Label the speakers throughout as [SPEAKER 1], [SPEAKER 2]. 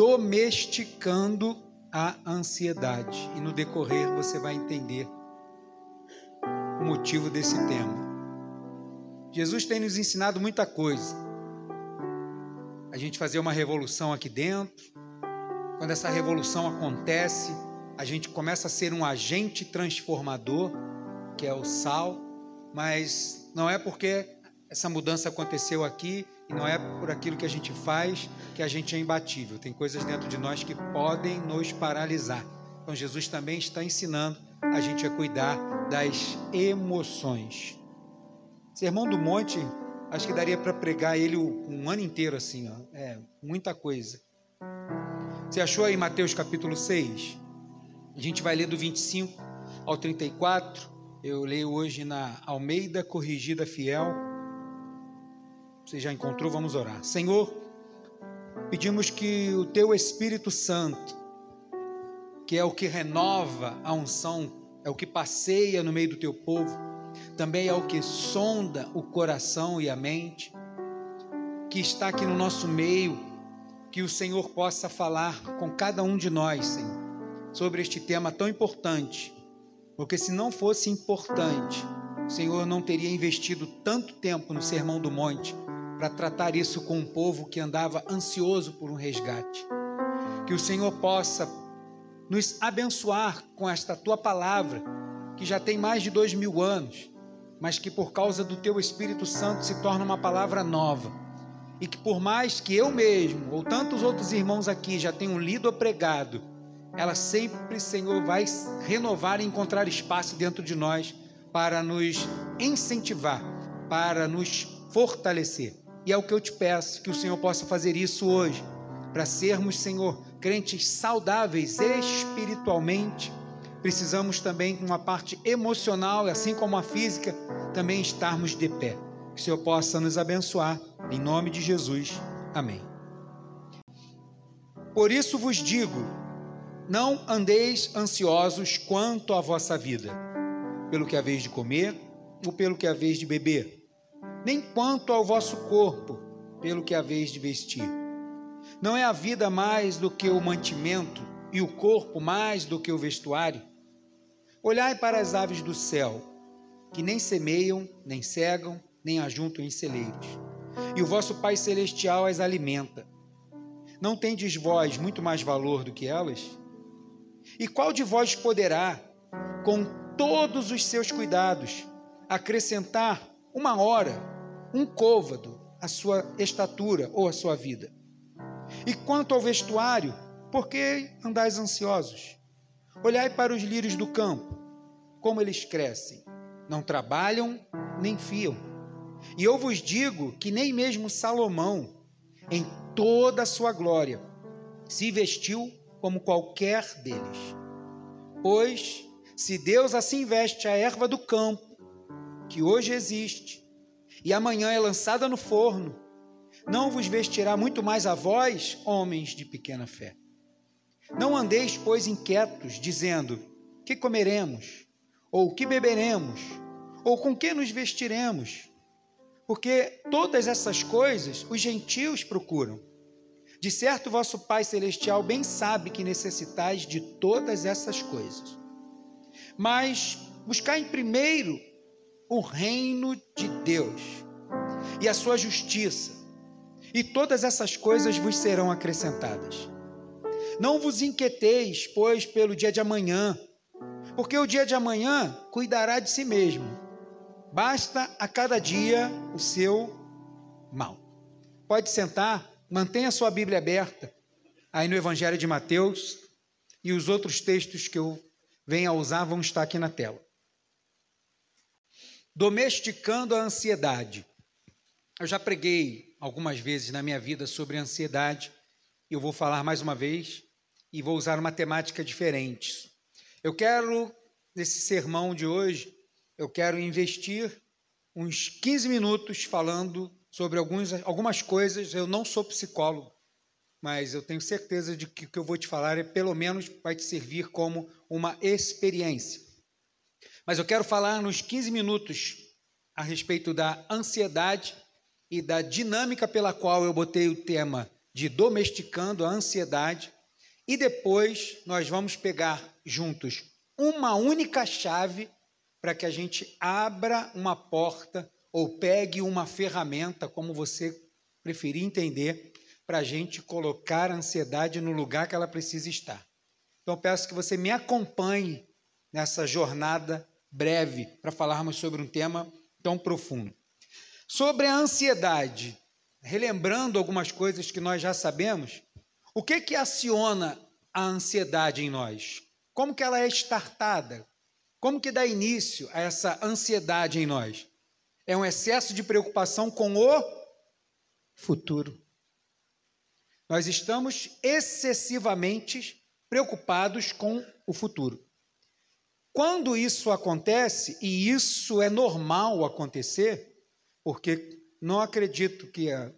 [SPEAKER 1] domesticando a ansiedade. E no decorrer você vai entender o motivo desse tema. Jesus tem nos ensinado muita coisa. A gente fazer uma revolução aqui dentro. Quando essa revolução acontece, a gente começa a ser um agente transformador, que é o sal, mas não é porque essa mudança aconteceu aqui e não é por aquilo que a gente faz que a gente é imbatível. Tem coisas dentro de nós que podem nos paralisar. Então Jesus também está ensinando a gente a cuidar das emoções. Sermão do Monte, acho que daria para pregar ele um ano inteiro assim, ó. É, muita coisa. Você achou aí Mateus capítulo 6? A gente vai ler do 25 ao 34. Eu leio hoje na Almeida Corrigida Fiel. Você já encontrou? Vamos orar. Senhor, pedimos que o teu Espírito Santo, que é o que renova a unção, é o que passeia no meio do teu povo, também é o que sonda o coração e a mente, que está aqui no nosso meio, que o Senhor possa falar com cada um de nós, Senhor, sobre este tema tão importante, porque se não fosse importante, o Senhor não teria investido tanto tempo no Sermão do Monte para tratar isso com um povo que andava ansioso por um resgate. Que o Senhor possa nos abençoar com esta tua palavra, que já tem mais de dois mil anos, mas que por causa do teu Espírito Santo se torna uma palavra nova. E que por mais que eu mesmo ou tantos outros irmãos aqui já tenham lido ou pregado, ela sempre, Senhor, vai renovar e encontrar espaço dentro de nós para nos incentivar, para nos fortalecer. E é o que eu te peço, que o Senhor possa fazer isso hoje, para sermos, Senhor, crentes saudáveis espiritualmente. Precisamos também, uma parte emocional, assim como a física, também estarmos de pé. Que o Senhor possa nos abençoar, em nome de Jesus. Amém. Por isso vos digo: não andeis ansiosos quanto à vossa vida, pelo que haveis de comer ou pelo que haveis de beber nem quanto ao vosso corpo, pelo que haveis de vestir. Não é a vida mais do que o mantimento, e o corpo mais do que o vestuário? Olhai para as aves do céu, que nem semeiam, nem cegam, nem ajuntam em celeiros, e o vosso Pai Celestial as alimenta. Não tendes vós muito mais valor do que elas? E qual de vós poderá, com todos os seus cuidados, acrescentar uma hora, um côvado, a sua estatura ou a sua vida. E quanto ao vestuário, por que andais ansiosos? Olhai para os lírios do campo, como eles crescem, não trabalham nem fiam. E eu vos digo que nem mesmo Salomão, em toda a sua glória, se vestiu como qualquer deles. Pois, se Deus assim veste a erva do campo, que hoje existe e amanhã é lançada no forno, não vos vestirá muito mais a vós, homens de pequena fé. Não andeis, pois, inquietos, dizendo: que comeremos? Ou que beberemos? Ou com que nos vestiremos? Porque todas essas coisas os gentios procuram. De certo, vosso Pai Celestial bem sabe que necessitais de todas essas coisas. Mas buscai primeiro o reino de Deus e a sua justiça, e todas essas coisas vos serão acrescentadas. Não vos inquieteis, pois, pelo dia de amanhã, porque o dia de amanhã cuidará de si mesmo. Basta a cada dia o seu mal. Pode sentar, mantenha sua Bíblia aberta aí no Evangelho de Mateus e os outros textos que eu venho a usar vão estar aqui na tela domesticando a ansiedade. Eu já preguei algumas vezes na minha vida sobre ansiedade, e eu vou falar mais uma vez e vou usar uma temática diferente. Eu quero, nesse sermão de hoje, eu quero investir uns 15 minutos falando sobre alguns, algumas coisas. Eu não sou psicólogo, mas eu tenho certeza de que o que eu vou te falar é pelo menos vai te servir como uma experiência. Mas eu quero falar nos 15 minutos a respeito da ansiedade e da dinâmica pela qual eu botei o tema de domesticando a ansiedade e depois nós vamos pegar juntos uma única chave para que a gente abra uma porta ou pegue uma ferramenta, como você preferir entender, para a gente colocar a ansiedade no lugar que ela precisa estar. Então peço que você me acompanhe nessa jornada breve para falarmos sobre um tema tão profundo. Sobre a ansiedade, relembrando algumas coisas que nós já sabemos, o que que aciona a ansiedade em nós? Como que ela é startada? Como que dá início a essa ansiedade em nós? É um excesso de preocupação com o futuro. Nós estamos excessivamente preocupados com o futuro. Quando isso acontece, e isso é normal acontecer, porque não acredito que a,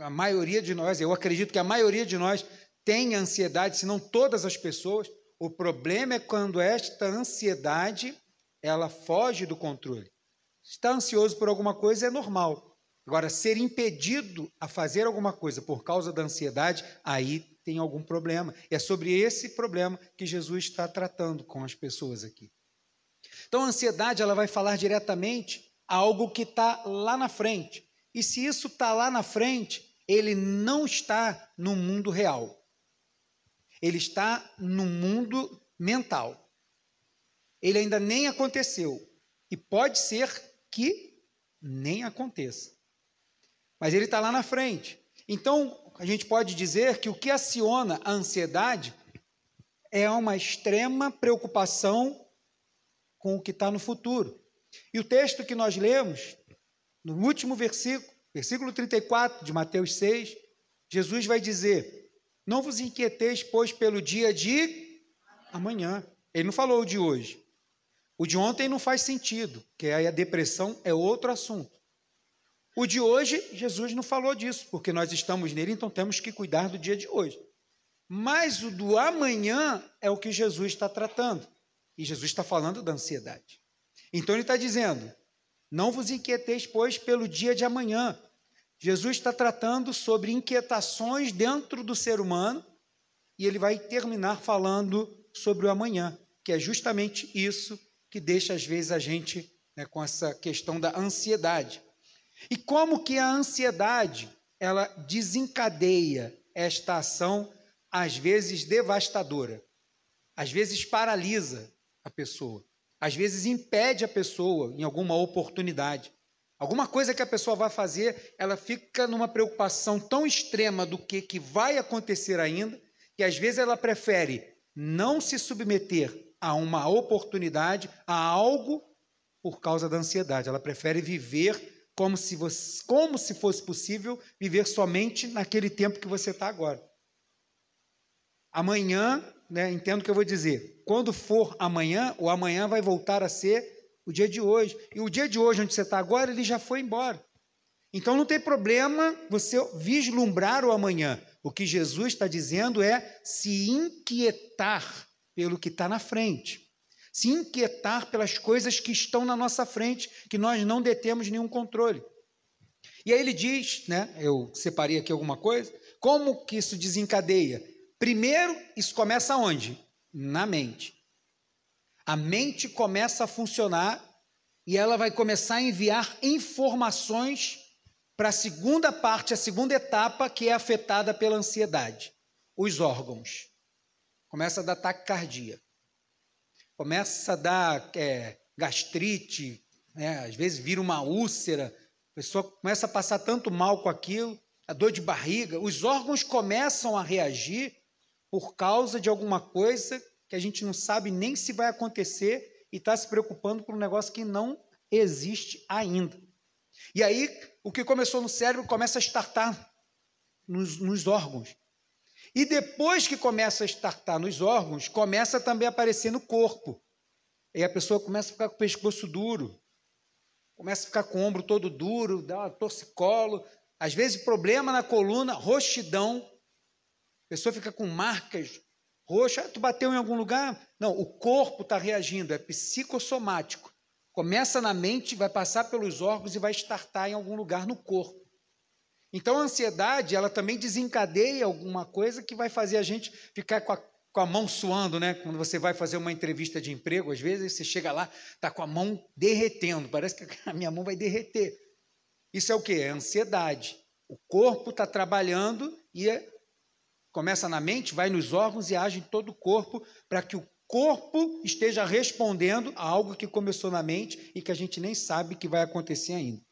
[SPEAKER 1] a maioria de nós, eu acredito que a maioria de nós tem ansiedade, se não todas as pessoas. O problema é quando esta ansiedade ela foge do controle. Estar ansioso por alguma coisa é normal. Agora, ser impedido a fazer alguma coisa por causa da ansiedade, aí tem algum problema. É sobre esse problema que Jesus está tratando com as pessoas aqui. Então, a ansiedade ela vai falar diretamente a algo que está lá na frente. E se isso está lá na frente, ele não está no mundo real. Ele está no mundo mental. Ele ainda nem aconteceu. E pode ser que nem aconteça. Mas ele está lá na frente. Então, a gente pode dizer que o que aciona a ansiedade é uma extrema preocupação com o que está no futuro. E o texto que nós lemos, no último versículo, versículo 34 de Mateus 6, Jesus vai dizer: Não vos inquieteis, pois, pelo dia de amanhã. Ele não falou o de hoje. O de ontem não faz sentido, que aí a depressão é outro assunto. O de hoje, Jesus não falou disso, porque nós estamos nele, então temos que cuidar do dia de hoje. Mas o do amanhã é o que Jesus está tratando. E Jesus está falando da ansiedade. Então ele está dizendo: não vos inquieteis, pois, pelo dia de amanhã. Jesus está tratando sobre inquietações dentro do ser humano e ele vai terminar falando sobre o amanhã, que é justamente isso que deixa às vezes a gente né, com essa questão da ansiedade. E como que a ansiedade ela desencadeia esta ação às vezes devastadora, às vezes paralisa a pessoa, às vezes impede a pessoa em alguma oportunidade. Alguma coisa que a pessoa vai fazer, ela fica numa preocupação tão extrema do que, que vai acontecer ainda, que às vezes ela prefere não se submeter a uma oportunidade, a algo, por causa da ansiedade. Ela prefere viver como se, você, como se fosse possível viver somente naquele tempo que você está agora. Amanhã, né, entendo o que eu vou dizer. Quando for amanhã, o amanhã vai voltar a ser o dia de hoje. E o dia de hoje, onde você está agora, ele já foi embora. Então não tem problema você vislumbrar o amanhã. O que Jesus está dizendo é se inquietar pelo que está na frente se inquietar pelas coisas que estão na nossa frente, que nós não detemos nenhum controle. E aí ele diz, né, eu separei aqui alguma coisa, como que isso desencadeia? Primeiro, isso começa onde? Na mente. A mente começa a funcionar e ela vai começar a enviar informações para a segunda parte, a segunda etapa, que é afetada pela ansiedade. Os órgãos. Começa a dar taquicardia começa a dar é, gastrite, né? às vezes vira uma úlcera, a pessoa começa a passar tanto mal com aquilo, a dor de barriga, os órgãos começam a reagir por causa de alguma coisa que a gente não sabe nem se vai acontecer e está se preocupando por um negócio que não existe ainda. E aí, o que começou no cérebro começa a startar nos, nos órgãos. E depois que começa a estartar nos órgãos, começa também a aparecer no corpo. E a pessoa começa a ficar com o pescoço duro, começa a ficar com o ombro todo duro, dá uma torcicolo, às vezes problema na coluna, roxidão. A pessoa fica com marcas roxas. Ah, tu bateu em algum lugar? Não, o corpo está reagindo, é psicossomático. Começa na mente, vai passar pelos órgãos e vai estartar em algum lugar no corpo. Então a ansiedade, ela também desencadeia alguma coisa que vai fazer a gente ficar com a, com a mão suando, né? Quando você vai fazer uma entrevista de emprego, às vezes você chega lá, tá com a mão derretendo, parece que a minha mão vai derreter. Isso é o que? É ansiedade. O corpo está trabalhando e é, começa na mente, vai nos órgãos e age em todo o corpo para que o corpo esteja respondendo a algo que começou na mente e que a gente nem sabe que vai acontecer ainda.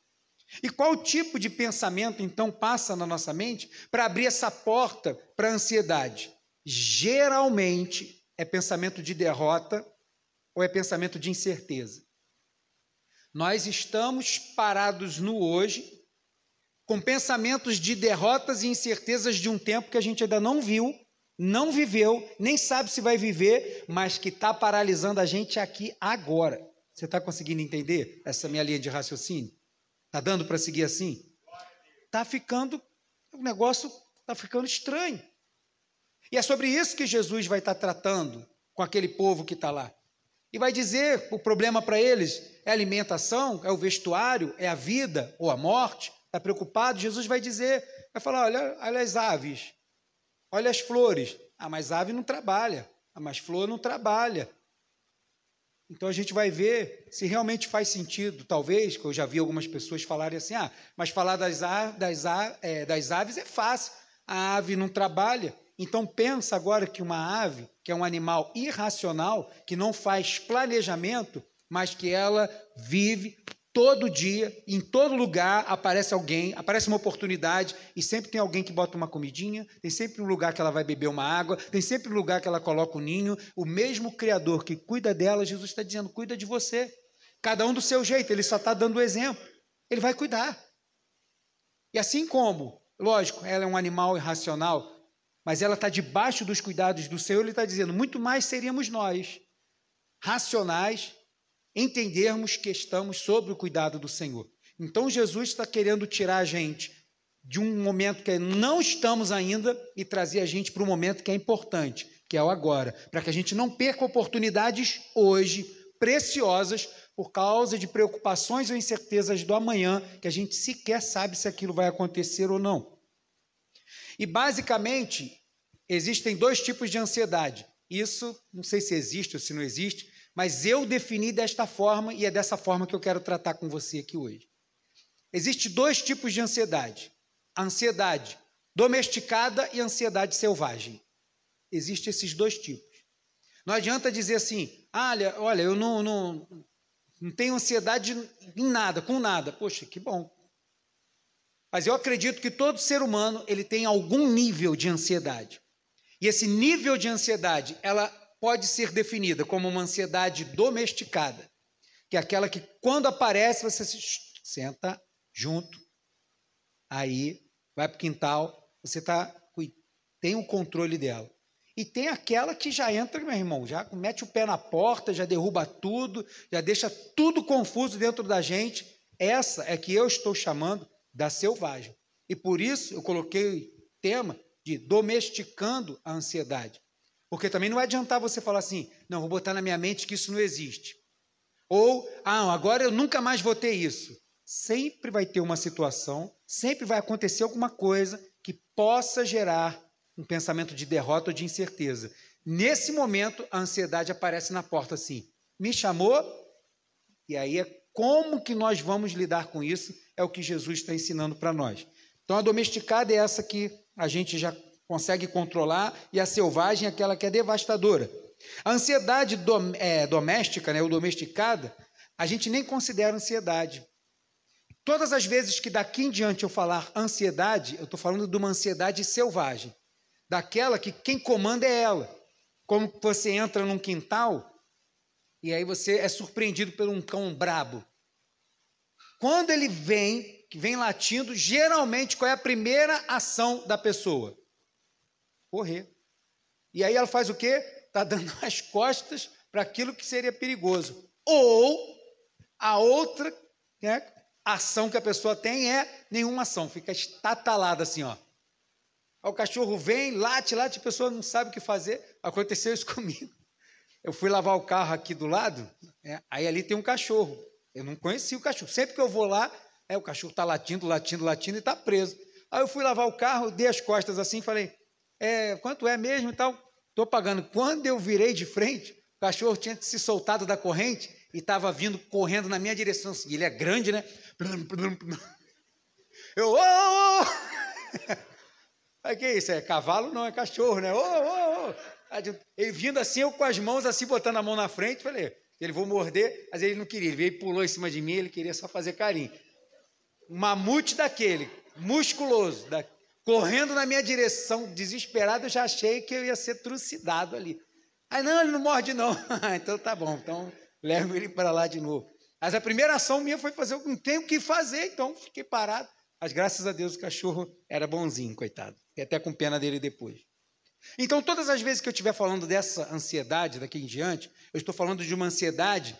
[SPEAKER 1] E qual tipo de pensamento então passa na nossa mente para abrir essa porta para a ansiedade? Geralmente é pensamento de derrota ou é pensamento de incerteza. Nós estamos parados no hoje com pensamentos de derrotas e incertezas de um tempo que a gente ainda não viu, não viveu, nem sabe se vai viver, mas que está paralisando a gente aqui agora. Você está conseguindo entender essa minha linha de raciocínio? Está dando para seguir assim? Está ficando, o negócio está ficando estranho. E é sobre isso que Jesus vai estar tá tratando com aquele povo que está lá. E vai dizer o problema para eles é alimentação, é o vestuário, é a vida ou a morte. Está preocupado? Jesus vai dizer, vai falar: olha, olha as aves, olha as flores. Ah, mas ave não trabalha. Ah, mas flor não trabalha. Então a gente vai ver se realmente faz sentido, talvez, que eu já vi algumas pessoas falarem assim, ah, mas falar das, das, é, das aves é fácil, a ave não trabalha. Então pensa agora que uma ave, que é um animal irracional, que não faz planejamento, mas que ela vive Todo dia, em todo lugar, aparece alguém, aparece uma oportunidade, e sempre tem alguém que bota uma comidinha, tem sempre um lugar que ela vai beber uma água, tem sempre um lugar que ela coloca o um ninho. O mesmo Criador que cuida dela, Jesus está dizendo: cuida de você. Cada um do seu jeito, ele só está dando o exemplo. Ele vai cuidar. E assim como, lógico, ela é um animal irracional, mas ela está debaixo dos cuidados do Senhor, ele está dizendo: muito mais seríamos nós, racionais, entendermos que estamos sob o cuidado do Senhor. Então Jesus está querendo tirar a gente de um momento que não estamos ainda e trazer a gente para um momento que é importante, que é o agora, para que a gente não perca oportunidades hoje preciosas por causa de preocupações ou incertezas do amanhã, que a gente sequer sabe se aquilo vai acontecer ou não. E basicamente existem dois tipos de ansiedade. Isso não sei se existe ou se não existe, mas eu defini desta forma e é dessa forma que eu quero tratar com você aqui hoje. Existem dois tipos de ansiedade: a ansiedade domesticada e a ansiedade selvagem. Existem esses dois tipos. Não adianta dizer assim, olha, olha, eu não, não, não tenho ansiedade em nada, com nada. Poxa, que bom. Mas eu acredito que todo ser humano ele tem algum nível de ansiedade. E esse nível de ansiedade, ela pode ser definida como uma ansiedade domesticada, que é aquela que quando aparece você se senta junto, aí vai para o quintal, você tá, tem o controle dela. E tem aquela que já entra, meu irmão, já mete o pé na porta, já derruba tudo, já deixa tudo confuso dentro da gente. Essa é que eu estou chamando da selvagem. E por isso eu coloquei o tema de domesticando a ansiedade. Porque também não vai adiantar você falar assim, não, vou botar na minha mente que isso não existe. Ou, ah, agora eu nunca mais vou ter isso. Sempre vai ter uma situação, sempre vai acontecer alguma coisa que possa gerar um pensamento de derrota ou de incerteza. Nesse momento, a ansiedade aparece na porta assim: me chamou, e aí é como que nós vamos lidar com isso, é o que Jesus está ensinando para nós. Então, a domesticada é essa que a gente já consegue controlar, e a selvagem é aquela que é devastadora. A ansiedade dom, é, doméstica, né, ou domesticada, a gente nem considera ansiedade. Todas as vezes que daqui em diante eu falar ansiedade, eu estou falando de uma ansiedade selvagem, daquela que quem comanda é ela. Como você entra num quintal e aí você é surpreendido por um cão brabo. Quando ele vem, que vem latindo, geralmente qual é a primeira ação da pessoa? Correr. E aí ela faz o quê? Está dando as costas para aquilo que seria perigoso. Ou a outra né, ação que a pessoa tem é nenhuma ação, fica estatalada assim, ó. Aí o cachorro vem, late, late, a pessoa não sabe o que fazer. Aconteceu isso comigo. Eu fui lavar o carro aqui do lado, né, aí ali tem um cachorro. Eu não conhecia o cachorro. Sempre que eu vou lá, é, o cachorro está latindo, latindo, latindo e está preso. Aí eu fui lavar o carro, dei as costas assim, falei, é, quanto é mesmo e tal? Estou pagando. Quando eu virei de frente, o cachorro tinha se soltado da corrente e estava vindo correndo na minha direção. Assim, ele é grande, né? Eu, ô, ô, ô! Aí que isso? É cavalo? Não, é cachorro, né? Ô, ô, ô! Ele vindo assim, eu com as mãos assim, botando a mão na frente, falei, ele vou morder, mas ele não queria, ele veio pulou em cima de mim, ele queria só fazer carinho. Um mamute daquele, musculoso, da, correndo na minha direção, desesperado, eu já achei que eu ia ser trucidado ali. Aí, não, ele não morde não. então tá bom, então levo ele para lá de novo. Mas a primeira ação minha foi fazer, não tenho o que fazer, então fiquei parado. Mas graças a Deus o cachorro era bonzinho, coitado. Fiquei até com pena dele depois. Então, todas as vezes que eu estiver falando dessa ansiedade daqui em diante, eu estou falando de uma ansiedade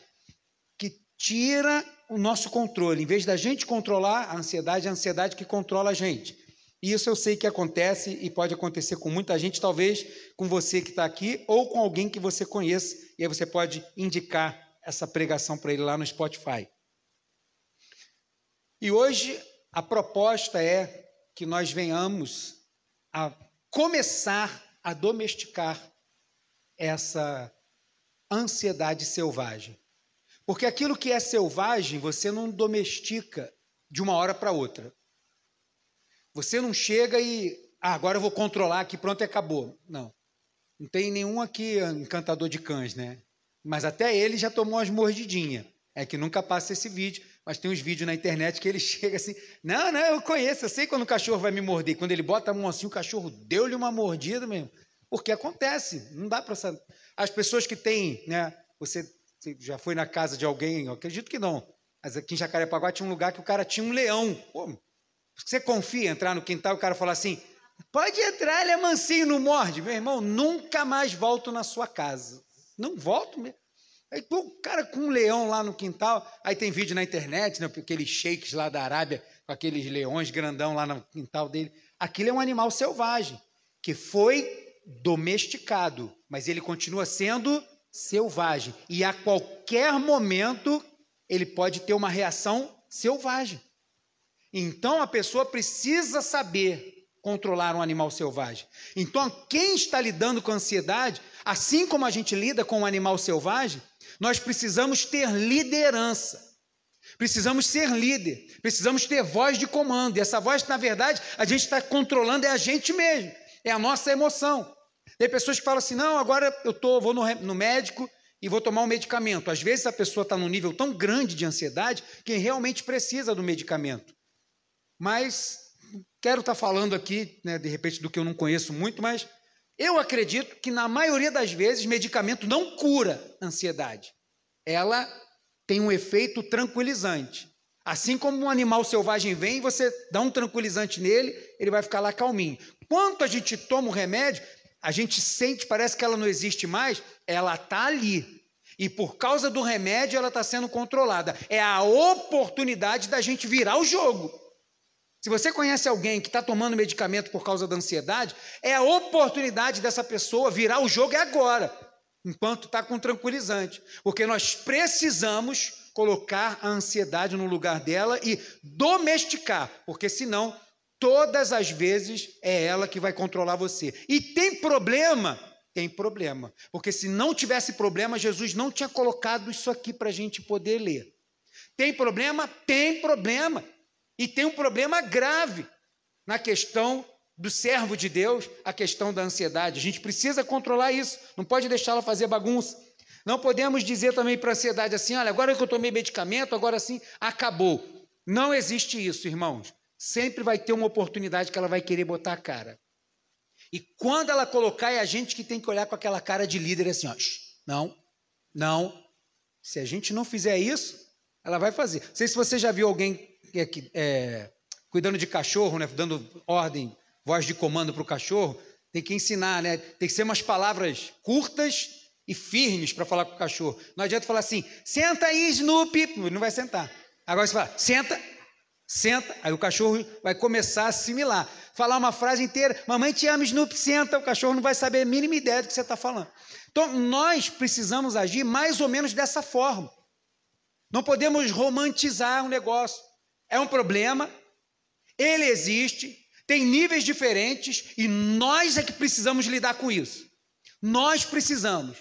[SPEAKER 1] que tira o nosso controle. Em vez da gente controlar a ansiedade, é a ansiedade que controla a gente. E isso eu sei que acontece e pode acontecer com muita gente, talvez com você que está aqui ou com alguém que você conheça, e aí você pode indicar essa pregação para ele lá no Spotify. E hoje a proposta é que nós venhamos a começar a domesticar essa ansiedade selvagem. Porque aquilo que é selvagem, você não domestica de uma hora para outra. Você não chega e ah, agora eu vou controlar aqui, pronto acabou. Não. Não tem nenhum aqui encantador de cães, né? Mas até ele já tomou umas mordidinhas. É que nunca passa esse vídeo, mas tem uns vídeos na internet que ele chega assim: Não, não, eu conheço, eu sei quando o cachorro vai me morder. Quando ele bota a mão assim, o cachorro deu-lhe uma mordida mesmo. Porque acontece, não dá para. As pessoas que têm, né? Você, você já foi na casa de alguém, eu acredito que não. Mas aqui em Jacarepaguá tinha um lugar que o cara tinha um leão. Pô, você confia entrar no quintal e o cara falar assim: pode entrar, ele é mansinho, não morde. Meu irmão, nunca mais volto na sua casa. Não volto mesmo. Aí, o cara com um leão lá no quintal, aí tem vídeo na internet, né, aqueles sheiks lá da Arábia, com aqueles leões grandão lá no quintal dele. Aquilo é um animal selvagem, que foi domesticado, mas ele continua sendo selvagem. E a qualquer momento ele pode ter uma reação selvagem. Então a pessoa precisa saber controlar um animal selvagem. Então, quem está lidando com ansiedade, assim como a gente lida com um animal selvagem, nós precisamos ter liderança. Precisamos ser líder, precisamos ter voz de comando. E essa voz, na verdade, a gente está controlando é a gente mesmo é a nossa emoção. Tem pessoas que falam assim: não, agora eu tô, vou no, no médico e vou tomar um medicamento. Às vezes a pessoa está num nível tão grande de ansiedade que realmente precisa do medicamento. Mas quero estar tá falando aqui, né, de repente, do que eu não conheço muito, mas eu acredito que na maioria das vezes medicamento não cura ansiedade. Ela tem um efeito tranquilizante. Assim como um animal selvagem vem, você dá um tranquilizante nele, ele vai ficar lá calminho. Quanto a gente toma o remédio, a gente sente, parece que ela não existe mais, ela está ali. E por causa do remédio, ela está sendo controlada. É a oportunidade da gente virar o jogo. Se você conhece alguém que está tomando medicamento por causa da ansiedade, é a oportunidade dessa pessoa virar o jogo é agora, enquanto está com tranquilizante. Porque nós precisamos colocar a ansiedade no lugar dela e domesticar, porque senão todas as vezes é ela que vai controlar você. E tem problema? Tem problema. Porque se não tivesse problema, Jesus não tinha colocado isso aqui para a gente poder ler. Tem problema? Tem problema. E tem um problema grave na questão do servo de Deus, a questão da ansiedade. A gente precisa controlar isso, não pode deixá-la fazer bagunça. Não podemos dizer também para a ansiedade assim: olha, agora que eu tomei medicamento, agora sim, acabou. Não existe isso, irmãos sempre vai ter uma oportunidade que ela vai querer botar a cara. E quando ela colocar, é a gente que tem que olhar com aquela cara de líder assim, ó, não, não. Se a gente não fizer isso, ela vai fazer. Não sei se você já viu alguém é, é, cuidando de cachorro, né, dando ordem, voz de comando para o cachorro. Tem que ensinar, né? Tem que ser umas palavras curtas e firmes para falar com o cachorro. Não adianta falar assim, senta aí, Snoopy. Não vai sentar. Agora você fala, senta, Senta, aí o cachorro vai começar a assimilar. Falar uma frase inteira, mamãe te ama, Snoopy, senta, o cachorro não vai saber a mínima ideia do que você está falando. Então, nós precisamos agir mais ou menos dessa forma. Não podemos romantizar um negócio. É um problema, ele existe, tem níveis diferentes e nós é que precisamos lidar com isso. Nós precisamos.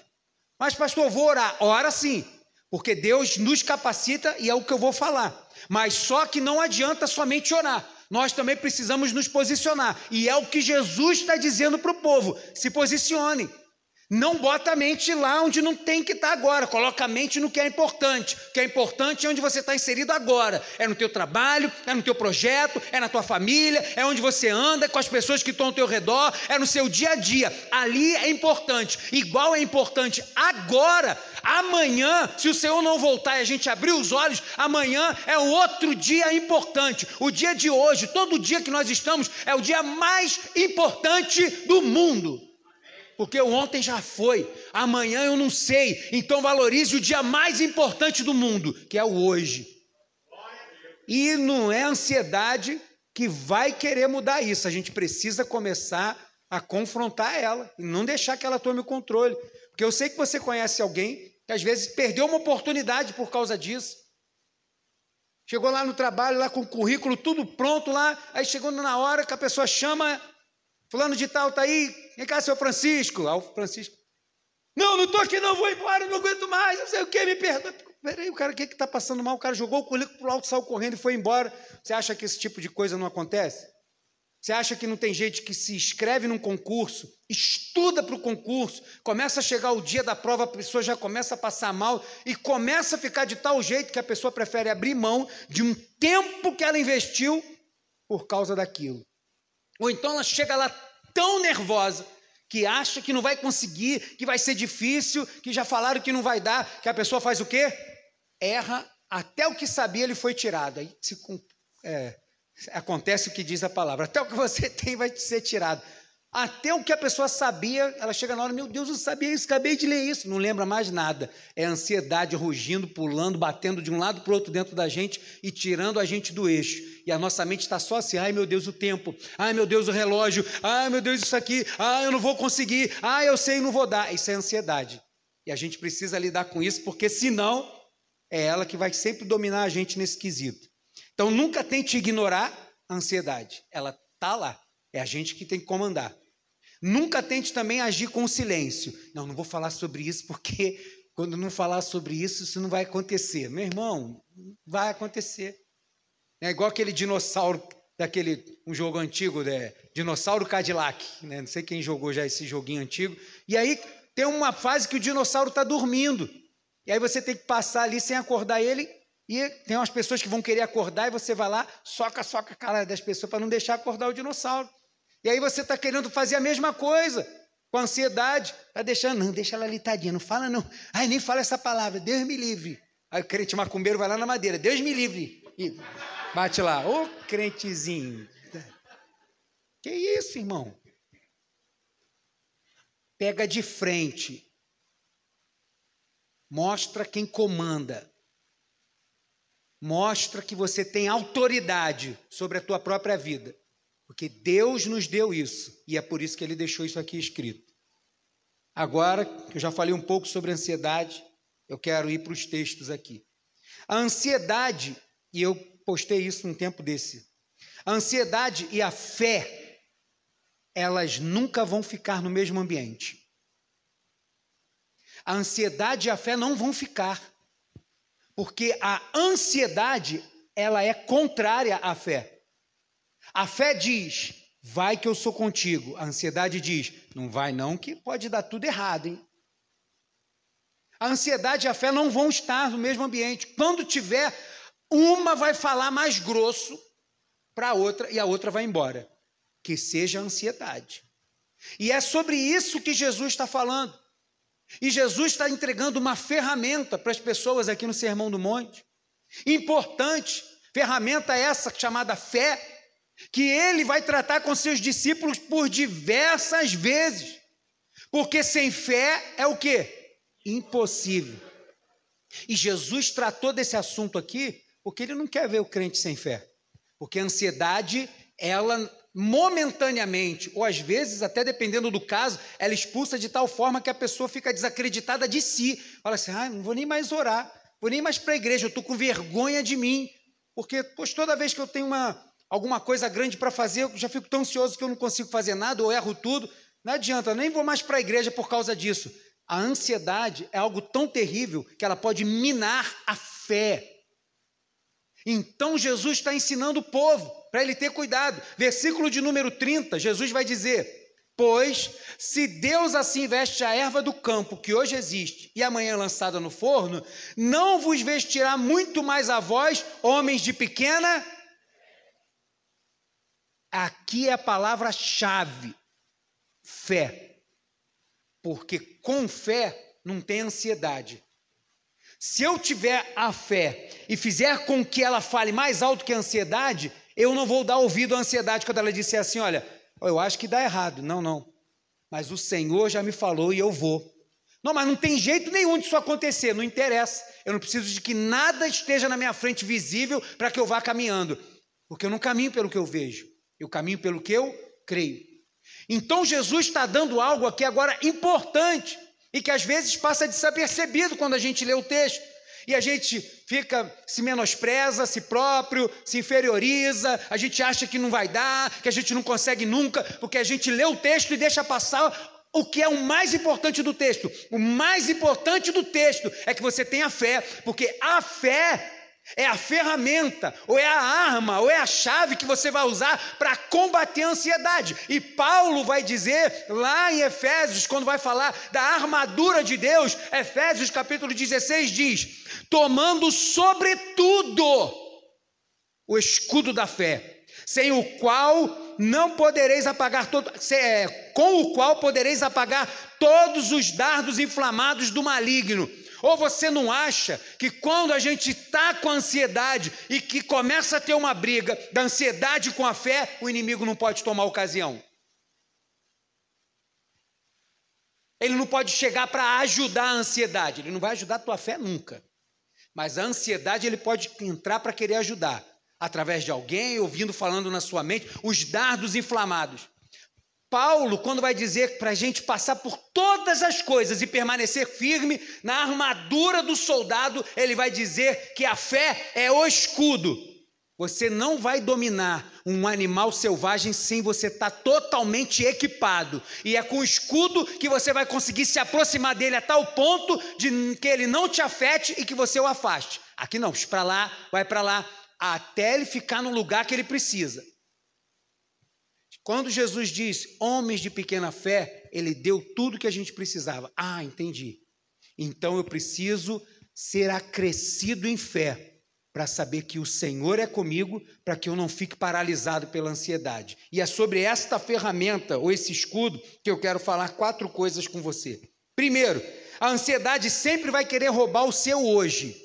[SPEAKER 1] Mas, pastor, vou orar. Ora sim, porque Deus nos capacita e é o que eu vou falar. Mas só que não adianta somente orar. Nós também precisamos nos posicionar. E é o que Jesus está dizendo para o povo: se posicione. Não bota a mente lá onde não tem que estar tá agora. Coloca a mente no que é importante. O que é importante é onde você está inserido agora. É no teu trabalho, é no teu projeto, é na tua família, é onde você anda com as pessoas que estão ao teu redor, é no seu dia a dia. Ali é importante. Igual é importante agora. Amanhã, se o Senhor não voltar e a gente abrir os olhos, amanhã é outro dia importante. O dia de hoje, todo dia que nós estamos, é o dia mais importante do mundo porque ontem já foi, amanhã eu não sei. Então valorize o dia mais importante do mundo, que é o hoje. E não é ansiedade que vai querer mudar isso. A gente precisa começar a confrontar ela e não deixar que ela tome o controle. Porque eu sei que você conhece alguém que às vezes perdeu uma oportunidade por causa disso. Chegou lá no trabalho, lá com o currículo tudo pronto lá, aí chegou na hora que a pessoa chama, Fulano de tal está aí, vem cá, seu Francisco. Ah, o Francisco. Não, não estou aqui, não, vou embora, não aguento mais, não sei o que, me perdoa. Peraí, o cara, o que está passando mal? O cara jogou o currículo para o alto, saiu correndo e foi embora. Você acha que esse tipo de coisa não acontece? Você acha que não tem gente que se inscreve num concurso, estuda para o concurso, começa a chegar o dia da prova, a pessoa já começa a passar mal e começa a ficar de tal jeito que a pessoa prefere abrir mão de um tempo que ela investiu por causa daquilo. Ou então ela chega lá tão nervosa que acha que não vai conseguir, que vai ser difícil, que já falaram que não vai dar, que a pessoa faz o quê? Erra, até o que sabia ele foi tirado. Aí se, é, acontece o que diz a palavra, até o que você tem vai ser tirado. Até o que a pessoa sabia, ela chega na hora, meu Deus, eu sabia isso, acabei de ler isso, não lembra mais nada. É ansiedade rugindo, pulando, batendo de um lado para o outro dentro da gente e tirando a gente do eixo. E a nossa mente está só assim, ai meu Deus, o tempo, ai meu Deus, o relógio, ai meu Deus, isso aqui, ai eu não vou conseguir, ai eu sei, não vou dar. Isso é ansiedade. E a gente precisa lidar com isso, porque senão é ela que vai sempre dominar a gente nesse quesito. Então nunca tente ignorar a ansiedade, ela está lá. É a gente que tem que comandar. Nunca tente também agir com silêncio. Não, não vou falar sobre isso porque quando não falar sobre isso, isso não vai acontecer. Meu irmão, vai acontecer. É igual aquele dinossauro daquele um jogo antigo, né? dinossauro Cadillac, né? Não sei quem jogou já esse joguinho antigo. E aí tem uma fase que o dinossauro está dormindo. E aí você tem que passar ali sem acordar ele. E tem umas pessoas que vão querer acordar e você vai lá, soca, soca a cara das pessoas para não deixar acordar o dinossauro. E aí você está querendo fazer a mesma coisa, com ansiedade, está deixando, não, deixa ela ali tadinha, não fala não. Ai, nem fala essa palavra, Deus me livre. Aí o crente macumbeiro vai lá na madeira, Deus me livre. E bate lá, ô crentezinho. Que isso, irmão? Pega de frente. Mostra quem comanda. Mostra que você tem autoridade sobre a tua própria vida. Porque Deus nos deu isso e é por isso que ele deixou isso aqui escrito. Agora que eu já falei um pouco sobre ansiedade, eu quero ir para os textos aqui. A ansiedade, e eu postei isso num tempo desse, a ansiedade e a fé, elas nunca vão ficar no mesmo ambiente. A ansiedade e a fé não vão ficar, porque a ansiedade, ela é contrária à fé. A fé diz: vai que eu sou contigo. A ansiedade diz: não vai não, que pode dar tudo errado, hein? A ansiedade e a fé não vão estar no mesmo ambiente. Quando tiver, uma vai falar mais grosso para a outra e a outra vai embora. Que seja a ansiedade. E é sobre isso que Jesus está falando. E Jesus está entregando uma ferramenta para as pessoas aqui no Sermão do Monte. Importante, ferramenta essa chamada fé, que ele vai tratar com seus discípulos por diversas vezes. Porque sem fé é o que? Impossível. E Jesus tratou desse assunto aqui porque ele não quer ver o crente sem fé. Porque a ansiedade, ela momentaneamente, ou às vezes, até dependendo do caso, ela expulsa de tal forma que a pessoa fica desacreditada de si. Fala assim: ah, não vou nem mais orar, vou nem mais para a igreja, eu estou com vergonha de mim. Porque, pois, toda vez que eu tenho uma, alguma coisa grande para fazer, eu já fico tão ansioso que eu não consigo fazer nada, ou erro tudo. Não adianta, nem vou mais para a igreja por causa disso. A ansiedade é algo tão terrível que ela pode minar a fé. Então Jesus está ensinando o povo para ele ter cuidado. Versículo de número 30, Jesus vai dizer: Pois, se Deus assim veste a erva do campo que hoje existe e amanhã é lançada no forno, não vos vestirá muito mais a vós, homens de pequena. Aqui é a palavra-chave: fé. Porque com fé não tem ansiedade. Se eu tiver a fé e fizer com que ela fale mais alto que a ansiedade, eu não vou dar ouvido à ansiedade quando ela disser assim: olha, eu acho que dá errado. Não, não. Mas o Senhor já me falou e eu vou. Não, mas não tem jeito nenhum disso acontecer, não interessa. Eu não preciso de que nada esteja na minha frente visível para que eu vá caminhando, porque eu não caminho pelo que eu vejo, eu caminho pelo que eu creio. Então Jesus está dando algo aqui agora importante e que às vezes passa desapercebido quando a gente lê o texto. E a gente fica, se menospreza si próprio, se inferioriza, a gente acha que não vai dar, que a gente não consegue nunca, porque a gente lê o texto e deixa passar o que é o mais importante do texto. O mais importante do texto é que você tenha fé, porque a fé é a ferramenta, ou é a arma, ou é a chave que você vai usar para combater a ansiedade. E Paulo vai dizer lá em Efésios, quando vai falar da armadura de Deus, Efésios capítulo 16 diz: tomando sobretudo o escudo da fé, sem o qual não podereis apagar todo, é, com o qual podereis apagar todos os dardos inflamados do maligno. Ou você não acha que quando a gente está com ansiedade e que começa a ter uma briga da ansiedade com a fé, o inimigo não pode tomar ocasião? Ele não pode chegar para ajudar a ansiedade, ele não vai ajudar a tua fé nunca. Mas a ansiedade ele pode entrar para querer ajudar, através de alguém, ouvindo falando na sua mente, os dardos inflamados. Paulo, quando vai dizer para a gente passar por todas as coisas e permanecer firme na armadura do soldado, ele vai dizer que a fé é o escudo. Você não vai dominar um animal selvagem sem você estar tá totalmente equipado. E é com o escudo que você vai conseguir se aproximar dele a tal ponto de que ele não te afete e que você o afaste. Aqui não, para lá, vai para lá, até ele ficar no lugar que ele precisa. Quando Jesus diz homens de pequena fé, ele deu tudo que a gente precisava. Ah, entendi. Então eu preciso ser acrescido em fé para saber que o Senhor é comigo, para que eu não fique paralisado pela ansiedade. E é sobre esta ferramenta ou esse escudo que eu quero falar quatro coisas com você. Primeiro, a ansiedade sempre vai querer roubar o seu hoje.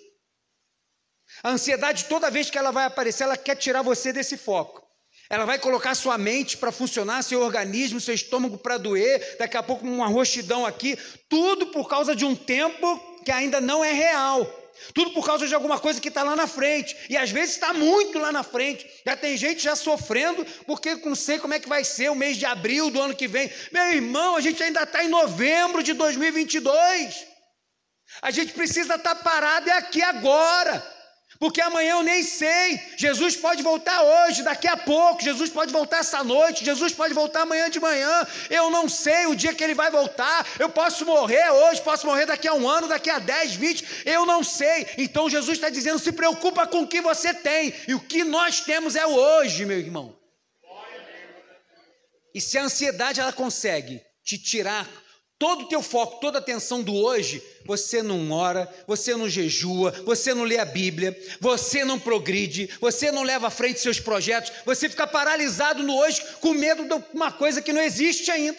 [SPEAKER 1] A ansiedade, toda vez que ela vai aparecer, ela quer tirar você desse foco. Ela vai colocar sua mente para funcionar, seu organismo, seu estômago para doer, daqui a pouco uma roxidão aqui, tudo por causa de um tempo que ainda não é real. Tudo por causa de alguma coisa que está lá na frente. E às vezes está muito lá na frente. Já tem gente já sofrendo, porque não sei como é que vai ser o mês de abril do ano que vem. Meu irmão, a gente ainda está em novembro de 2022. A gente precisa estar tá parado é aqui agora. Porque amanhã eu nem sei. Jesus pode voltar hoje, daqui a pouco. Jesus pode voltar essa noite. Jesus pode voltar amanhã de manhã. Eu não sei o dia que ele vai voltar. Eu posso morrer hoje, posso morrer daqui a um ano, daqui a 10, 20. Eu não sei. Então Jesus está dizendo: se preocupa com o que você tem. E o que nós temos é o hoje, meu irmão. E se a ansiedade ela consegue te tirar todo o teu foco, toda a atenção do hoje, você não ora, você não jejua, você não lê a Bíblia, você não progride, você não leva à frente seus projetos, você fica paralisado no hoje com medo de uma coisa que não existe ainda.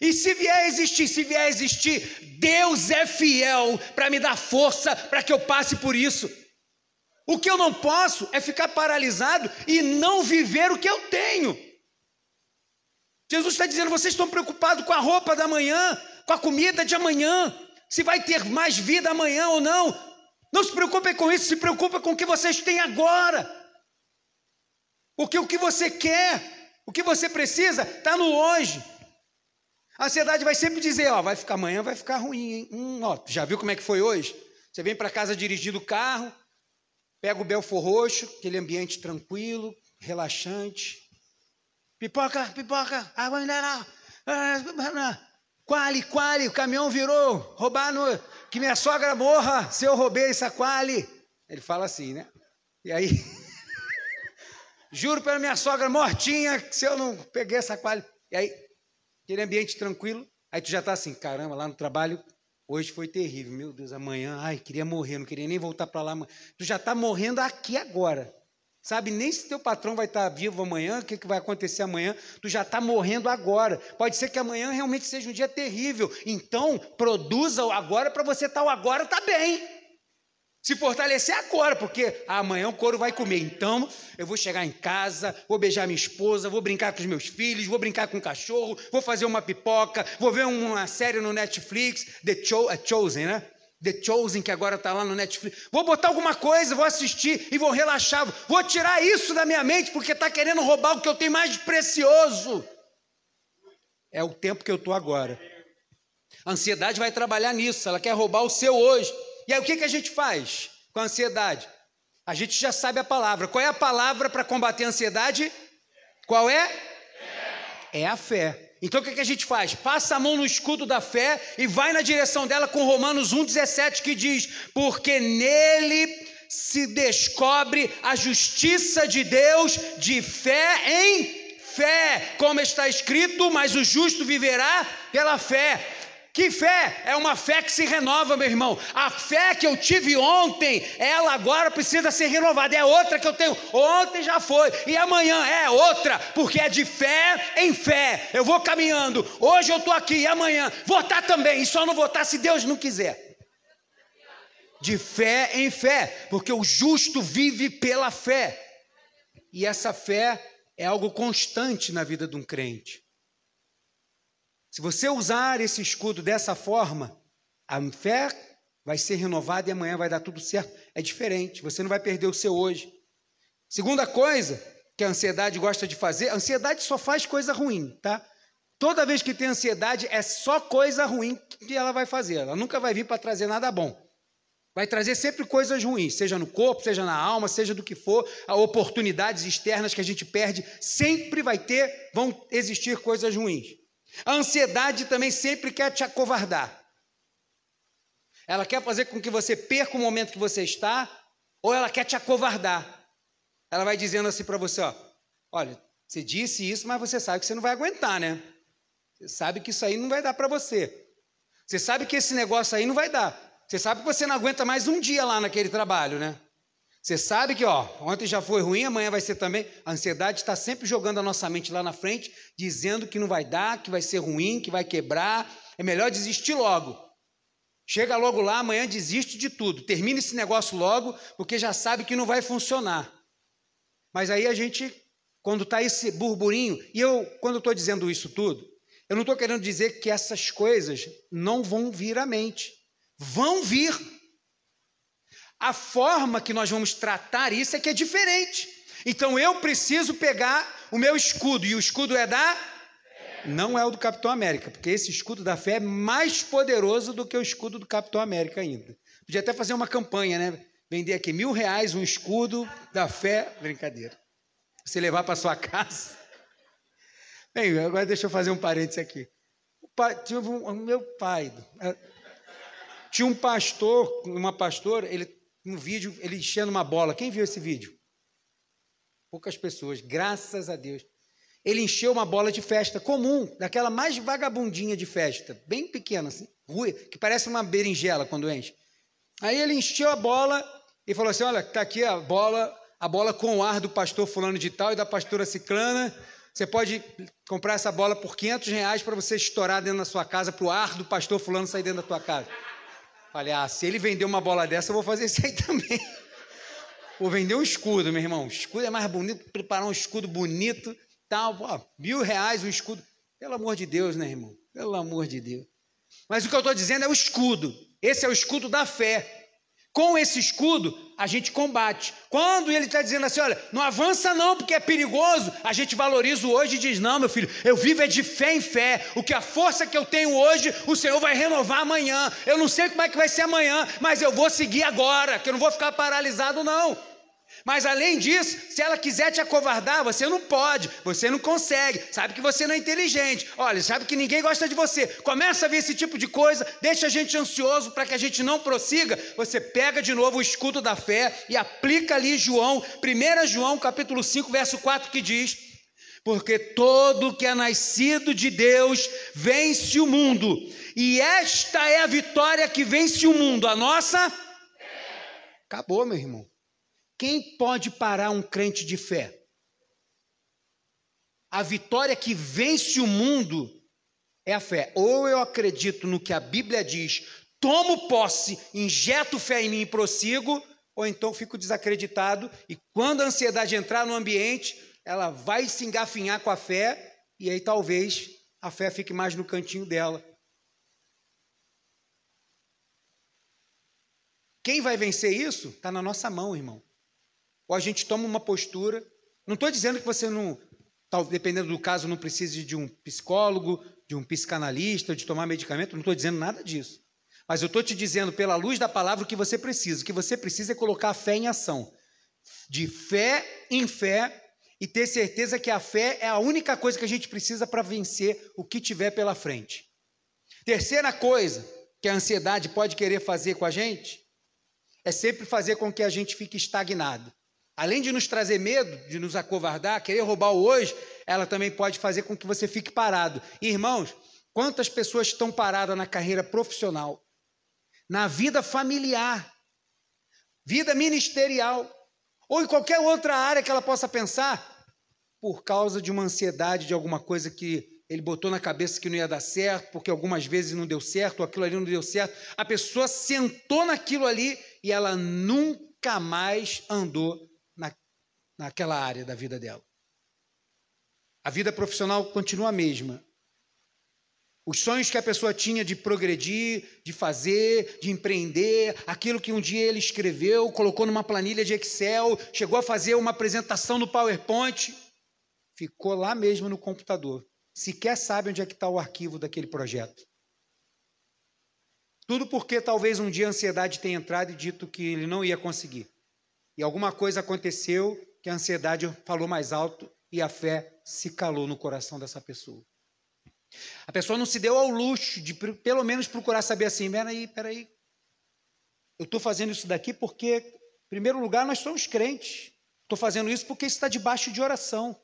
[SPEAKER 1] E se vier a existir, se vier a existir, Deus é fiel para me dar força para que eu passe por isso. O que eu não posso é ficar paralisado e não viver o que eu tenho. Jesus está dizendo: vocês estão preocupados com a roupa da manhã, com a comida de amanhã, se vai ter mais vida amanhã ou não. Não se preocupem com isso, se preocupem com o que vocês têm agora. Porque o que você quer, o que você precisa, está no hoje. A ansiedade vai sempre dizer, ó, vai ficar amanhã, vai ficar ruim, hein? Hum, ó, já viu como é que foi hoje? Você vem para casa dirigindo o carro, pega o Belfor Roxo, aquele ambiente tranquilo, relaxante. Pipoca, pipoca, ah, quali, quali, o caminhão virou, roubar no, que minha sogra morra se eu roubei essa quali. Ele fala assim, né? E aí, juro pela minha sogra mortinha se eu não peguei essa quali. E aí, aquele ambiente tranquilo, aí tu já tá assim, caramba, lá no trabalho, hoje foi terrível, meu Deus, amanhã, ai, queria morrer, não queria nem voltar para lá. Tu já tá morrendo aqui agora. Sabe, nem se teu patrão vai estar vivo amanhã, o que, que vai acontecer amanhã, tu já está morrendo agora. Pode ser que amanhã realmente seja um dia terrível. Então, produza o agora para você estar tá, o agora está bem. Se fortalecer agora, porque amanhã o couro vai comer. Então, eu vou chegar em casa, vou beijar minha esposa, vou brincar com os meus filhos, vou brincar com o cachorro, vou fazer uma pipoca, vou ver uma série no Netflix, The Cho é Chosen, né? The Chosen, que agora está lá no Netflix. Vou botar alguma coisa, vou assistir e vou relaxar. Vou tirar isso da minha mente, porque está querendo roubar o que eu tenho mais precioso. É o tempo que eu estou agora. A ansiedade vai trabalhar nisso, ela quer roubar o seu hoje. E aí o que, que a gente faz com a ansiedade? A gente já sabe a palavra. Qual é a palavra para combater a ansiedade? Qual é? É a fé. Então o que, que a gente faz? Passa a mão no escudo da fé e vai na direção dela com Romanos 1,17 que diz: Porque nele se descobre a justiça de Deus de fé em fé, como está escrito, mas o justo viverá pela fé. Que fé? É uma fé que se renova, meu irmão. A fé que eu tive ontem, ela agora precisa ser renovada. É outra que eu tenho. Ontem já foi e amanhã é outra, porque é de fé em fé. Eu vou caminhando. Hoje eu estou aqui e amanhã votar também. E só não votar se Deus não quiser. De fé em fé, porque o justo vive pela fé. E essa fé é algo constante na vida de um crente. Se você usar esse escudo dessa forma, a fé vai ser renovada e amanhã vai dar tudo certo. É diferente, você não vai perder o seu hoje. Segunda coisa que a ansiedade gosta de fazer, a ansiedade só faz coisa ruim, tá? Toda vez que tem ansiedade, é só coisa ruim que ela vai fazer. Ela nunca vai vir para trazer nada bom. Vai trazer sempre coisas ruins, seja no corpo, seja na alma, seja do que for, oportunidades externas que a gente perde, sempre vai ter, vão existir coisas ruins. A ansiedade também sempre quer te acovardar. Ela quer fazer com que você perca o momento que você está, ou ela quer te acovardar. Ela vai dizendo assim para você: ó, olha, você disse isso, mas você sabe que você não vai aguentar, né? Você sabe que isso aí não vai dar para você. Você sabe que esse negócio aí não vai dar. Você sabe que você não aguenta mais um dia lá naquele trabalho, né? Você sabe que, ó, ontem já foi ruim, amanhã vai ser também. A ansiedade está sempre jogando a nossa mente lá na frente, dizendo que não vai dar, que vai ser ruim, que vai quebrar. É melhor desistir logo. Chega logo lá, amanhã desiste de tudo. Termina esse negócio logo, porque já sabe que não vai funcionar. Mas aí a gente, quando está esse burburinho, e eu, quando estou dizendo isso tudo, eu não estou querendo dizer que essas coisas não vão vir à mente. Vão vir. A forma que nós vamos tratar isso é que é diferente. Então eu preciso pegar o meu escudo, e o escudo é da. Não é o do Capitão América, porque esse escudo da fé é mais poderoso do que o escudo do Capitão América ainda. Podia até fazer uma campanha, né? Vender aqui mil reais um escudo da fé. Brincadeira. Você levar para sua casa. Bem, agora deixa eu fazer um parênteses aqui. O pai, tinha um, meu pai. É, tinha um pastor, uma pastora, ele um vídeo, ele enchendo uma bola. Quem viu esse vídeo? Poucas pessoas, graças a Deus. Ele encheu uma bola de festa comum, daquela mais vagabundinha de festa, bem pequena, assim, ruim, que parece uma berinjela quando enche. Aí ele encheu a bola e falou assim: Olha, está aqui a bola, a bola com o ar do pastor fulano de tal e da pastora ciclana. Você pode comprar essa bola por 500 reais para você estourar dentro da sua casa, para o ar do pastor fulano sair dentro da tua casa. Falei, ah, se ele vender uma bola dessa, eu vou fazer isso aí também. Vou vender um escudo, meu irmão. Escudo é mais bonito, preparar um escudo bonito, tal. Mil reais um escudo. Pelo amor de Deus, né, irmão? Pelo amor de Deus. Mas o que eu estou dizendo é o escudo. Esse é o escudo da fé. Com esse escudo, a gente combate. Quando ele está dizendo assim, olha, não avança não, porque é perigoso, a gente valoriza o hoje e diz, não, meu filho, eu vivo é de fé em fé. O que a força que eu tenho hoje, o Senhor vai renovar amanhã. Eu não sei como é que vai ser amanhã, mas eu vou seguir agora, que eu não vou ficar paralisado, não. Mas além disso, se ela quiser te acovardar, você não pode, você não consegue, sabe que você não é inteligente. Olha, sabe que ninguém gosta de você. Começa a ver esse tipo de coisa, deixa a gente ansioso para que a gente não prossiga. Você pega de novo o escudo da fé e aplica ali João, 1 João, capítulo 5, verso 4, que diz: porque todo que é nascido de Deus vence o mundo, e esta é a vitória que vence o mundo, a nossa. Acabou, meu irmão. Quem pode parar um crente de fé? A vitória que vence o mundo é a fé. Ou eu acredito no que a Bíblia diz, tomo posse, injeto fé em mim e prossigo, ou então fico desacreditado e quando a ansiedade entrar no ambiente, ela vai se engafinhar com a fé e aí talvez a fé fique mais no cantinho dela. Quem vai vencer isso? Está na nossa mão, irmão ou a gente toma uma postura. Não estou dizendo que você não, dependendo do caso, não precise de um psicólogo, de um psicanalista, de tomar medicamento, não estou dizendo nada disso. Mas eu estou te dizendo, pela luz da palavra, o que você precisa. O que você precisa é colocar a fé em ação. De fé em fé e ter certeza que a fé é a única coisa que a gente precisa para vencer o que tiver pela frente. Terceira coisa que a ansiedade pode querer fazer com a gente é sempre fazer com que a gente fique estagnado. Além de nos trazer medo, de nos acovardar, querer roubar o hoje, ela também pode fazer com que você fique parado. Irmãos, quantas pessoas estão paradas na carreira profissional, na vida familiar, vida ministerial, ou em qualquer outra área que ela possa pensar, por causa de uma ansiedade de alguma coisa que ele botou na cabeça que não ia dar certo, porque algumas vezes não deu certo, ou aquilo ali não deu certo. A pessoa sentou naquilo ali e ela nunca mais andou naquela área da vida dela. A vida profissional continua a mesma. Os sonhos que a pessoa tinha de progredir, de fazer, de empreender, aquilo que um dia ele escreveu, colocou numa planilha de Excel, chegou a fazer uma apresentação no PowerPoint, ficou lá mesmo no computador. Sequer sabe onde é que está o arquivo daquele projeto. Tudo porque talvez um dia a ansiedade tenha entrado e dito que ele não ia conseguir. E alguma coisa aconteceu que a ansiedade falou mais alto e a fé se calou no coração dessa pessoa. A pessoa não se deu ao luxo de pelo menos procurar saber assim, peraí, peraí, eu estou fazendo isso daqui porque, em primeiro lugar, nós somos crentes. Estou fazendo isso porque está debaixo de oração.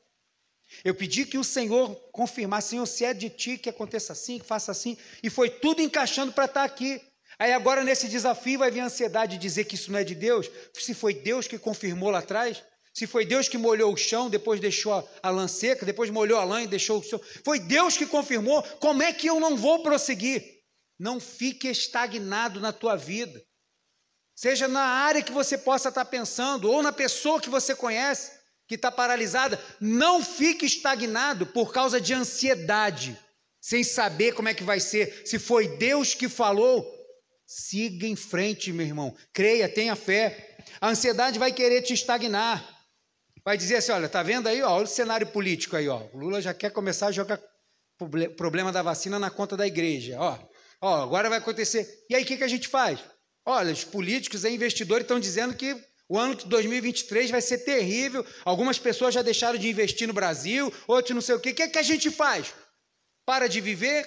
[SPEAKER 1] Eu pedi que o Senhor confirmasse, Senhor, se é de ti que aconteça assim, que faça assim, e foi tudo encaixando para estar tá aqui. Aí agora nesse desafio vai vir a ansiedade de dizer que isso não é de Deus, se foi Deus que confirmou lá atrás, se foi Deus que molhou o chão, depois deixou a lã seca, depois molhou a lã e deixou o chão. Foi Deus que confirmou. Como é que eu não vou prosseguir? Não fique estagnado na tua vida. Seja na área que você possa estar pensando, ou na pessoa que você conhece, que está paralisada. Não fique estagnado por causa de ansiedade, sem saber como é que vai ser. Se foi Deus que falou, siga em frente, meu irmão. Creia, tenha fé. A ansiedade vai querer te estagnar vai dizer assim: olha, tá vendo aí, ó, olha o cenário político aí, ó. O Lula já quer começar a jogar problema da vacina na conta da igreja, ó. Ó, agora vai acontecer. E aí o que, que a gente faz? Olha, os políticos e investidores estão dizendo que o ano de 2023 vai ser terrível. Algumas pessoas já deixaram de investir no Brasil, outros não sei o quê. O que, que a gente faz? Para de viver?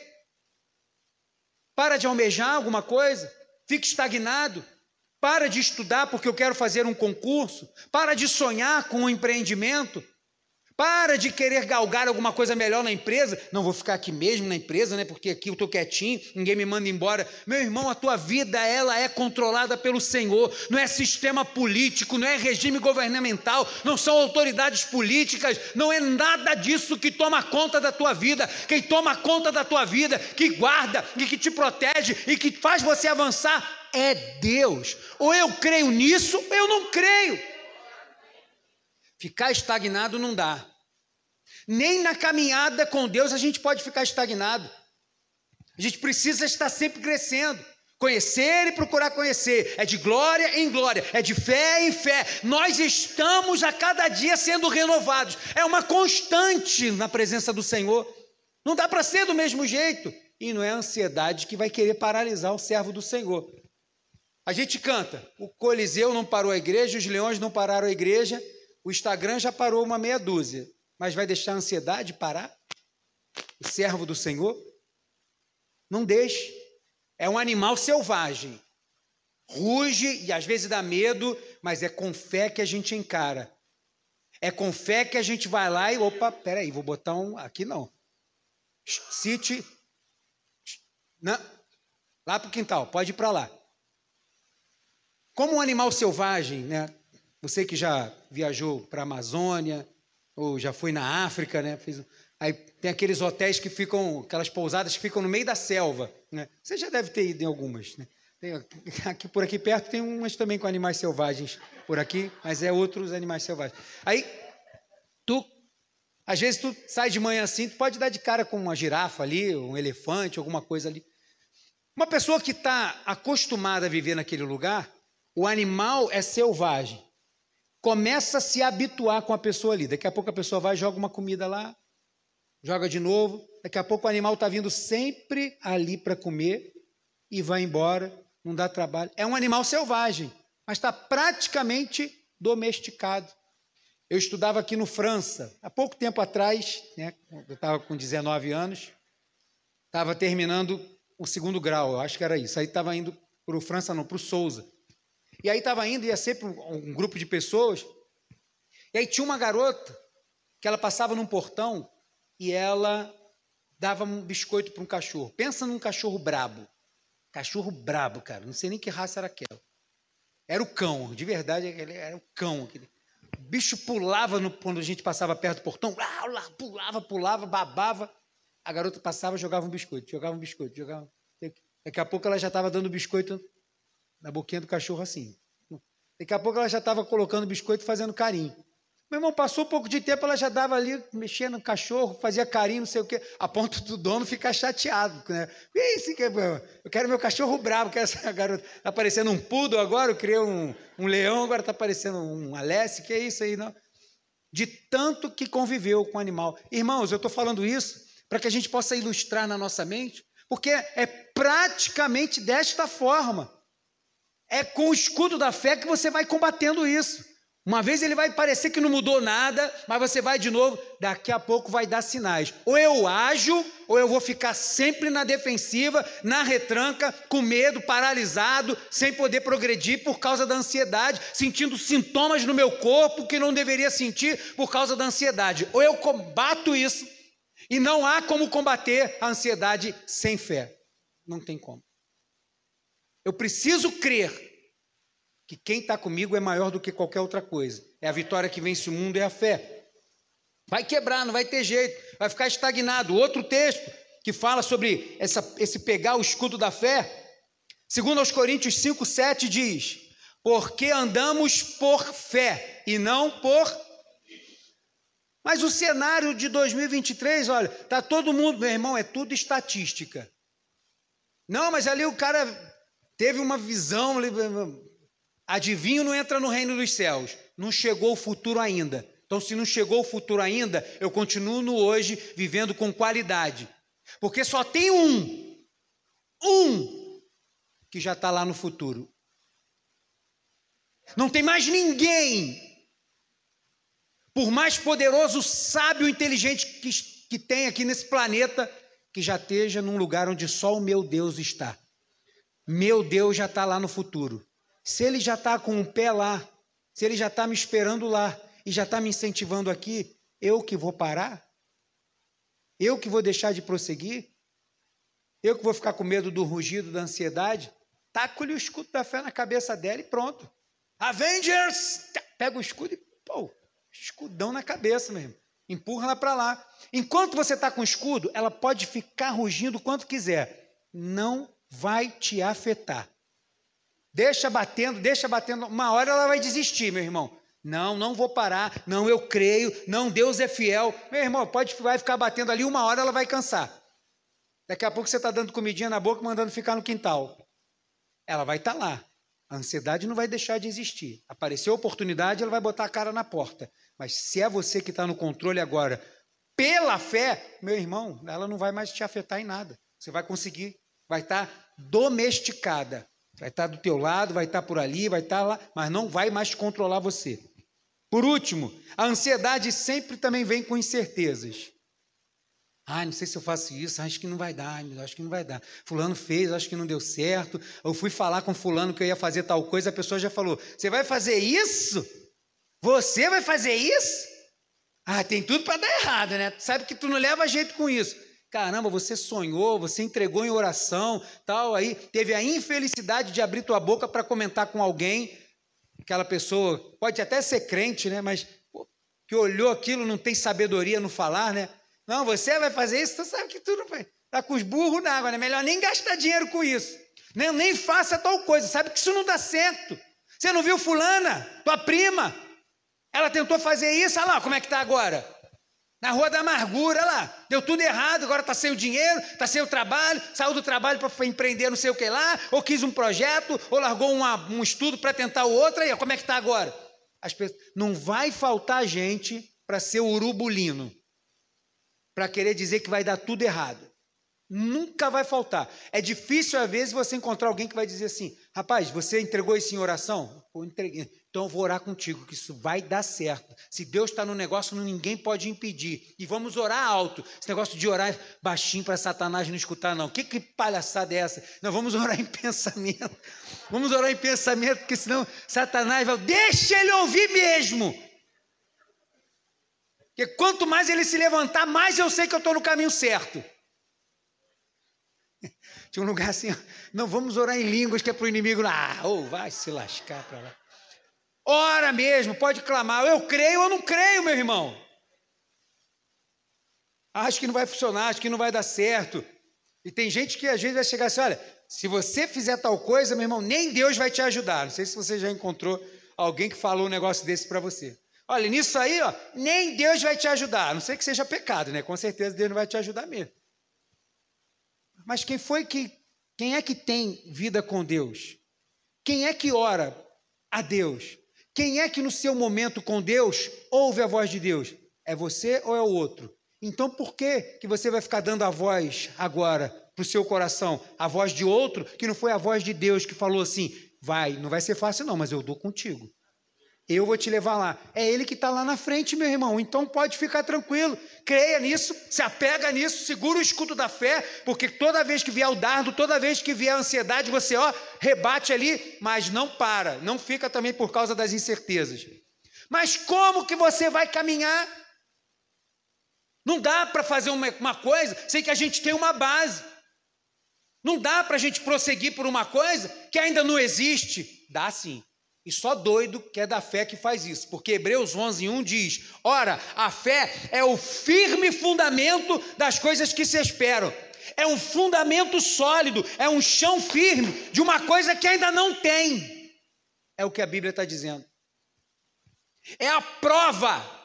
[SPEAKER 1] Para de almejar alguma coisa? Fica estagnado? Para de estudar porque eu quero fazer um concurso. Para de sonhar com um empreendimento. Para de querer galgar alguma coisa melhor na empresa. Não vou ficar aqui mesmo na empresa, né? Porque aqui eu estou quietinho, ninguém me manda embora. Meu irmão, a tua vida ela é controlada pelo Senhor. Não é sistema político, não é regime governamental, não são autoridades políticas, não é nada disso que toma conta da tua vida. Quem toma conta da tua vida, que guarda e que te protege e que faz você avançar é Deus. Ou eu creio nisso, ou eu não creio. Ficar estagnado não dá. Nem na caminhada com Deus a gente pode ficar estagnado. A gente precisa estar sempre crescendo. Conhecer e procurar conhecer. É de glória em glória, é de fé em fé. Nós estamos a cada dia sendo renovados. É uma constante na presença do Senhor. Não dá para ser do mesmo jeito. E não é a ansiedade que vai querer paralisar o servo do Senhor. A gente canta. O Coliseu não parou a igreja, os leões não pararam a igreja, o Instagram já parou uma meia dúzia. Mas vai deixar a ansiedade parar? O servo do Senhor? Não deixe. É um animal selvagem. Ruge e às vezes dá medo, mas é com fé que a gente encara. É com fé que a gente vai lá e, opa, peraí, vou botar um. Aqui não. Cite. Não. Lá o quintal, pode ir para lá. Como um animal selvagem, né? Você que já viajou para a Amazônia, ou já foi na África, né? Aí tem aqueles hotéis que ficam, aquelas pousadas que ficam no meio da selva, né? Você já deve ter ido em algumas, né? Tem, aqui por aqui perto tem umas também com animais selvagens por aqui, mas é outros animais selvagens. Aí tu às vezes tu sai de manhã assim, tu pode dar de cara com uma girafa ali, um elefante, alguma coisa ali. Uma pessoa que está acostumada a viver naquele lugar, o animal é selvagem. Começa a se habituar com a pessoa ali. Daqui a pouco a pessoa vai, joga uma comida lá, joga de novo. Daqui a pouco o animal está vindo sempre ali para comer e vai embora, não dá trabalho. É um animal selvagem, mas está praticamente domesticado. Eu estudava aqui no França, há pouco tempo atrás, né, eu estava com 19 anos, estava terminando o segundo grau, eu acho que era isso. Aí estava indo para o França, não, para o Souza. E aí estava indo, ia ser para um grupo de pessoas, e aí tinha uma garota que ela passava num portão e ela dava um biscoito para um cachorro. Pensa num cachorro brabo. Cachorro brabo, cara. Não sei nem que raça era aquela. Era o cão, de verdade, era o cão. O bicho pulava no, quando a gente passava perto do portão, pulava, pulava, babava. A garota passava, jogava um biscoito, jogava um biscoito, jogava. Daqui a pouco ela já estava dando biscoito na boquinha do cachorro assim. Daqui a pouco ela já estava colocando biscoito fazendo carinho. Meu irmão, passou um pouco de tempo, ela já dava ali, mexendo no cachorro, fazia carinho, não sei o quê, a ponto do dono ficar chateado. Né? Isso que eu quero meu cachorro bravo, quero essa garota. Está parecendo um pudo agora, eu criei um, um leão, agora está parecendo um Alessi, que é isso aí, não? De tanto que conviveu com o animal. Irmãos, eu estou falando isso para que a gente possa ilustrar na nossa mente, porque é praticamente desta forma. É com o escudo da fé que você vai combatendo isso. Uma vez ele vai parecer que não mudou nada, mas você vai de novo, daqui a pouco vai dar sinais. Ou eu ajo, ou eu vou ficar sempre na defensiva, na retranca, com medo, paralisado, sem poder progredir por causa da ansiedade, sentindo sintomas no meu corpo que não deveria sentir por causa da ansiedade. Ou eu combato isso, e não há como combater a ansiedade sem fé. Não tem como. Eu preciso crer que quem está comigo é maior do que qualquer outra coisa. É a vitória que vence o mundo, é a fé. Vai quebrar, não vai ter jeito, vai ficar estagnado. Outro texto que fala sobre essa, esse pegar o escudo da fé, segundo aos Coríntios 5, 7 diz, porque andamos por fé e não por... Mas o cenário de 2023, olha, tá todo mundo, meu irmão, é tudo estatística. Não, mas ali o cara teve uma visão, Adivinho não entra no reino dos céus. Não chegou o futuro ainda. Então, se não chegou o futuro ainda, eu continuo no hoje vivendo com qualidade. Porque só tem um, um, que já está lá no futuro. Não tem mais ninguém, por mais poderoso, sábio, inteligente que, que tem aqui nesse planeta, que já esteja num lugar onde só o meu Deus está. Meu Deus já está lá no futuro. Se ele já está com o pé lá, se ele já está me esperando lá e já está me incentivando aqui, eu que vou parar? Eu que vou deixar de prosseguir? Eu que vou ficar com medo do rugido, da ansiedade? Taca-lhe o escudo da fé na cabeça dela e pronto. Avengers! Pega o escudo e, pô, escudão na cabeça mesmo. Empurra ela para lá. Enquanto você está com o escudo, ela pode ficar rugindo quanto quiser. Não vai te afetar. Deixa batendo, deixa batendo. Uma hora ela vai desistir, meu irmão. Não, não vou parar. Não, eu creio. Não, Deus é fiel. Meu irmão, pode vai ficar batendo ali, uma hora ela vai cansar. Daqui a pouco você está dando comidinha na boca, mandando ficar no quintal. Ela vai estar tá lá. A ansiedade não vai deixar de existir. Apareceu a oportunidade, ela vai botar a cara na porta. Mas se é você que está no controle agora, pela fé, meu irmão, ela não vai mais te afetar em nada. Você vai conseguir, vai estar tá domesticada. Vai estar do teu lado, vai estar por ali, vai estar lá, mas não vai mais controlar você. Por último, a ansiedade sempre também vem com incertezas. Ah, não sei se eu faço isso, acho que não vai dar, acho que não vai dar. Fulano fez, acho que não deu certo. Eu fui falar com fulano que eu ia fazer tal coisa, a pessoa já falou: "Você vai fazer isso? Você vai fazer isso?" Ah, tem tudo para dar errado, né? Sabe que tu não leva jeito com isso. Caramba, você sonhou, você entregou em oração, tal, aí teve a infelicidade de abrir tua boca para comentar com alguém. Aquela pessoa pode até ser crente, né? Mas pô, que olhou aquilo não tem sabedoria no falar, né? Não, você vai fazer isso, tu sabe que tu não vai. Tá com os burros na água, né? Melhor nem gastar dinheiro com isso. Nem, nem faça tal coisa, sabe que isso não dá certo. Você não viu fulana, tua prima? Ela tentou fazer isso, olha lá como é que tá agora. Na rua da amargura, lá, deu tudo errado, agora está sem o dinheiro, está sem o trabalho, saiu do trabalho para empreender não sei o que lá, ou quis um projeto, ou largou uma, um estudo para tentar o outro, aí como é que está agora? Pessoas, não vai faltar gente para ser urubulino para querer dizer que vai dar tudo errado. Nunca vai faltar. É difícil, às vezes, você encontrar alguém que vai dizer assim: rapaz, você entregou isso em oração? Eu entreguei. Então eu vou orar contigo, que isso vai dar certo. Se Deus está no negócio, ninguém pode impedir. E vamos orar alto. Esse negócio de orar baixinho para Satanás não escutar, não. Que, que palhaçada é essa? Não, vamos orar em pensamento. Vamos orar em pensamento, porque senão Satanás vai. Deixa ele ouvir mesmo. Porque quanto mais ele se levantar, mais eu sei que eu estou no caminho certo. Tinha um lugar assim, não vamos orar em línguas que é para o inimigo. Ah, ou oh, vai se lascar para lá. Ora mesmo, pode clamar. Eu creio ou não creio, meu irmão. Acho que não vai funcionar, acho que não vai dar certo. E tem gente que às vezes vai chegar assim: olha, se você fizer tal coisa, meu irmão, nem Deus vai te ajudar. Não sei se você já encontrou alguém que falou um negócio desse para você. Olha, nisso aí, ó, nem Deus vai te ajudar. A não sei que seja pecado, né? Com certeza Deus não vai te ajudar mesmo. Mas quem foi que, quem é que tem vida com Deus? Quem é que ora a Deus? Quem é que no seu momento com Deus ouve a voz de Deus? É você ou é o outro? Então por que, que você vai ficar dando a voz agora para o seu coração? A voz de outro que não foi a voz de Deus que falou assim: vai, não vai ser fácil não, mas eu dou contigo. Eu vou te levar lá. É Ele que está lá na frente, meu irmão. Então pode ficar tranquilo. Creia nisso, se apega nisso, segura o escudo da fé, porque toda vez que vier o dardo, toda vez que vier a ansiedade, você ó, rebate ali, mas não para. Não fica também por causa das incertezas. Mas como que você vai caminhar? Não dá para fazer uma, uma coisa sem que a gente tenha uma base. Não dá para a gente prosseguir por uma coisa que ainda não existe. Dá sim. E só doido que é da fé que faz isso, porque Hebreus 11, 1 diz: Ora, a fé é o firme fundamento das coisas que se esperam, é um fundamento sólido, é um chão firme de uma coisa que ainda não tem. É o que a Bíblia está dizendo. É a prova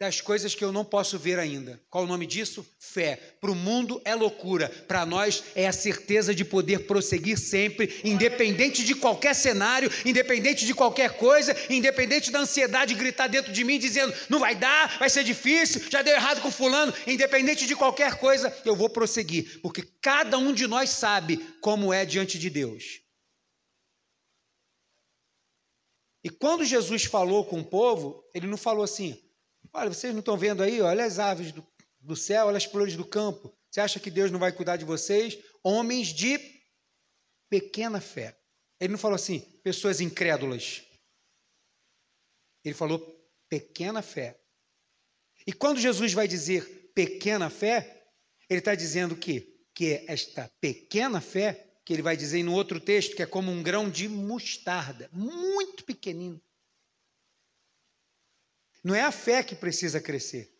[SPEAKER 1] das coisas que eu não posso ver ainda. Qual o nome disso? Fé. Para o mundo é loucura, para nós é a certeza de poder prosseguir sempre, independente de qualquer cenário, independente de qualquer coisa, independente da ansiedade gritar dentro de mim dizendo não vai dar, vai ser difícil, já deu errado com fulano, independente de qualquer coisa, eu vou prosseguir, porque cada um de nós sabe como é diante de Deus. E quando Jesus falou com o povo, ele não falou assim: Olha, vocês não estão vendo aí? Olha as aves do, do céu, olha as flores do campo. Você acha que Deus não vai cuidar de vocês? Homens de pequena fé. Ele não falou assim, pessoas incrédulas. Ele falou pequena fé. E quando Jesus vai dizer pequena fé, ele está dizendo que, que é esta pequena fé, que ele vai dizer no outro texto, que é como um grão de mostarda, muito pequenino. Não é a fé que precisa crescer.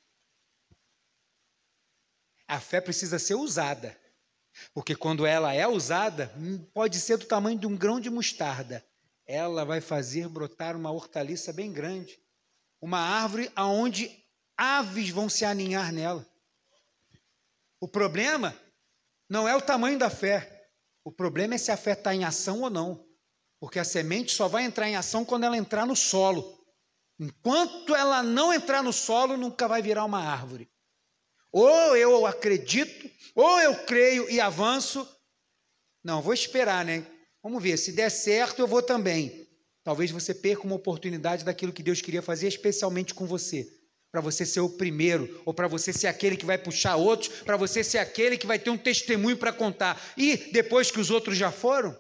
[SPEAKER 1] A fé precisa ser usada. Porque quando ela é usada, hum, pode ser do tamanho de um grão de mostarda. Ela vai fazer brotar uma hortaliça bem grande. Uma árvore aonde aves vão se aninhar nela. O problema não é o tamanho da fé. O problema é se a fé está em ação ou não. Porque a semente só vai entrar em ação quando ela entrar no solo. Enquanto ela não entrar no solo, nunca vai virar uma árvore. Ou eu acredito, ou eu creio e avanço. Não, vou esperar, né? Vamos ver, se der certo, eu vou também. Talvez você perca uma oportunidade daquilo que Deus queria fazer especialmente com você. Para você ser o primeiro, ou para você ser aquele que vai puxar outros, para você ser aquele que vai ter um testemunho para contar. E depois que os outros já foram?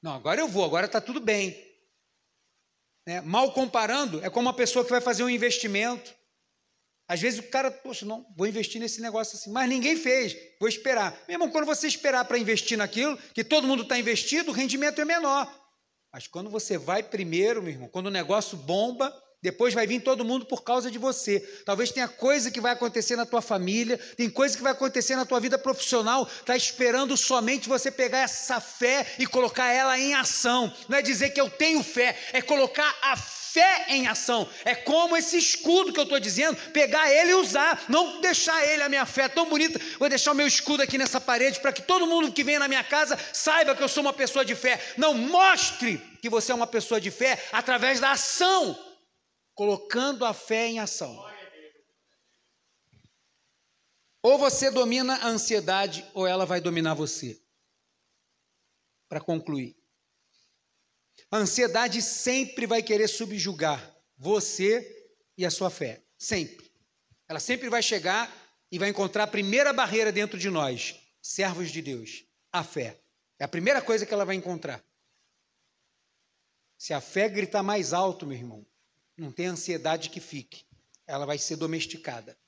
[SPEAKER 1] Não, agora eu vou, agora está tudo bem. Né? Mal comparando, é como uma pessoa que vai fazer um investimento. Às vezes o cara, poxa, não, vou investir nesse negócio assim, mas ninguém fez, vou esperar. Meu irmão, quando você esperar para investir naquilo, que todo mundo está investido, o rendimento é menor. Mas quando você vai primeiro, meu irmão, quando o negócio bomba, depois vai vir todo mundo por causa de você. Talvez tenha coisa que vai acontecer na tua família, tem coisa que vai acontecer na tua vida profissional, está esperando somente você pegar essa fé e colocar ela em ação. Não é dizer que eu tenho fé, é colocar a fé em ação. É como esse escudo que eu estou dizendo, pegar ele e usar, não deixar ele, a minha fé tão bonita, vou deixar o meu escudo aqui nessa parede para que todo mundo que vem na minha casa saiba que eu sou uma pessoa de fé. Não mostre que você é uma pessoa de fé através da ação colocando a fé em ação. Ou você domina a ansiedade, ou ela vai dominar você. Para concluir, a ansiedade sempre vai querer subjugar você e a sua fé. Sempre. Ela sempre vai chegar e vai encontrar a primeira barreira dentro de nós, servos de Deus, a fé. É a primeira coisa que ela vai encontrar. Se a fé gritar mais alto, meu irmão, não tem ansiedade que fique. Ela vai ser domesticada.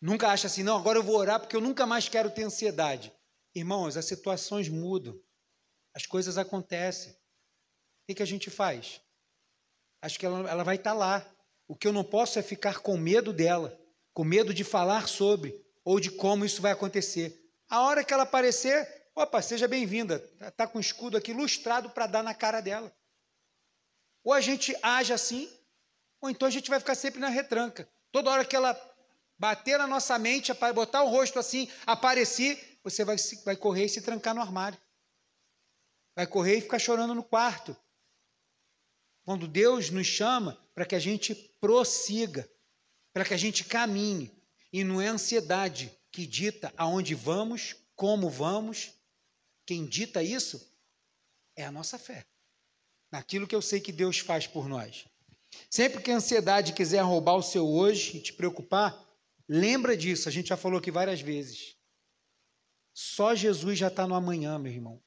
[SPEAKER 1] Nunca acha assim, não, agora eu vou orar porque eu nunca mais quero ter ansiedade. Irmãos, as situações mudam. As coisas acontecem. O que, a gente faz? Acho que ela, ela vai estar lá. O que eu não posso é ficar com medo dela, com medo de falar sobre ou de como isso vai acontecer. A hora que ela aparecer, opa, seja bem-vinda. Está tá com o escudo aqui lustrado para dar na cara dela. Ou a gente age assim, ou então a gente vai ficar sempre na retranca. Toda hora que ela bater na nossa mente, botar o rosto assim, aparecer, você vai, vai correr e se trancar no armário. Vai correr e ficar chorando no quarto. Quando Deus nos chama para que a gente prossiga, para que a gente caminhe. E não é ansiedade que dita aonde vamos, como vamos. Quem dita isso é a nossa fé. Naquilo que eu sei que Deus faz por nós. Sempre que a ansiedade quiser roubar o seu hoje e te preocupar, lembra disso, a gente já falou aqui várias vezes. Só Jesus já está no amanhã, meu irmão.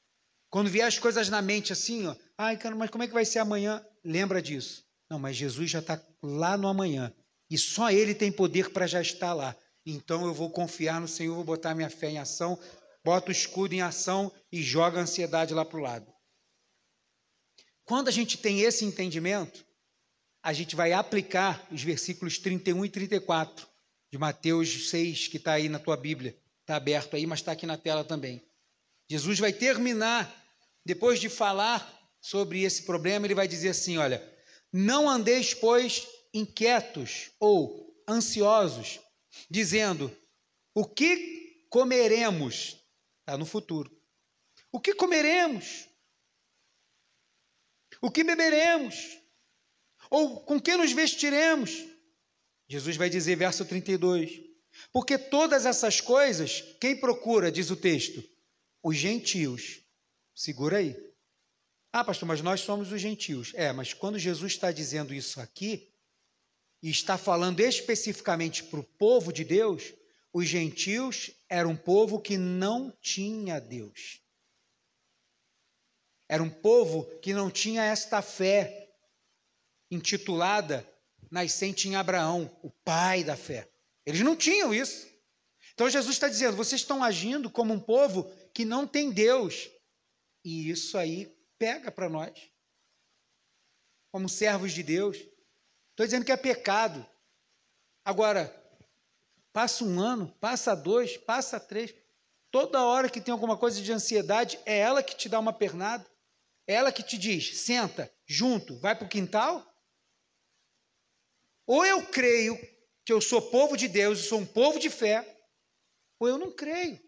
[SPEAKER 1] Quando vier as coisas na mente assim, ó, ai, cara, mas como é que vai ser amanhã? Lembra disso. Não, mas Jesus já está lá no amanhã. E só Ele tem poder para já estar lá. Então eu vou confiar no Senhor, vou botar minha fé em ação, boto o escudo em ação e joga a ansiedade lá para o lado. Quando a gente tem esse entendimento, a gente vai aplicar os versículos 31 e 34 de Mateus 6, que está aí na tua Bíblia. Está aberto aí, mas está aqui na tela também. Jesus vai terminar, depois de falar sobre esse problema, ele vai dizer assim: olha, não andeis, pois, inquietos ou ansiosos, dizendo: o que comeremos? Está no futuro. O que comeremos? O que beberemos? Ou com que nos vestiremos? Jesus vai dizer, verso 32. Porque todas essas coisas, quem procura, diz o texto? Os gentios. Segura aí. Ah, pastor, mas nós somos os gentios. É, mas quando Jesus está dizendo isso aqui, e está falando especificamente para o povo de Deus, os gentios eram um povo que não tinha Deus. Era um povo que não tinha esta fé intitulada Nascente em Abraão, o pai da fé. Eles não tinham isso. Então Jesus está dizendo: vocês estão agindo como um povo que não tem Deus. E isso aí pega para nós, como servos de Deus. Estou dizendo que é pecado. Agora, passa um ano, passa dois, passa três. Toda hora que tem alguma coisa de ansiedade, é ela que te dá uma pernada. É ela que te diz: senta, junto, vai para o quintal ou eu creio que eu sou povo de Deus e sou um povo de fé, ou eu não creio.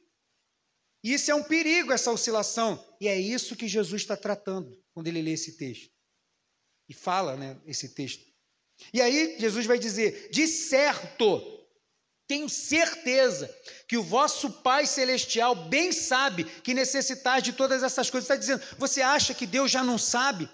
[SPEAKER 1] Isso é um perigo, essa oscilação. E é isso que Jesus está tratando quando ele lê esse texto. E fala, né, esse texto. E aí Jesus vai dizer: de certo, Tenho certeza que o vosso Pai Celestial bem sabe que necessitar de todas essas coisas. Está dizendo, você acha que Deus já não sabe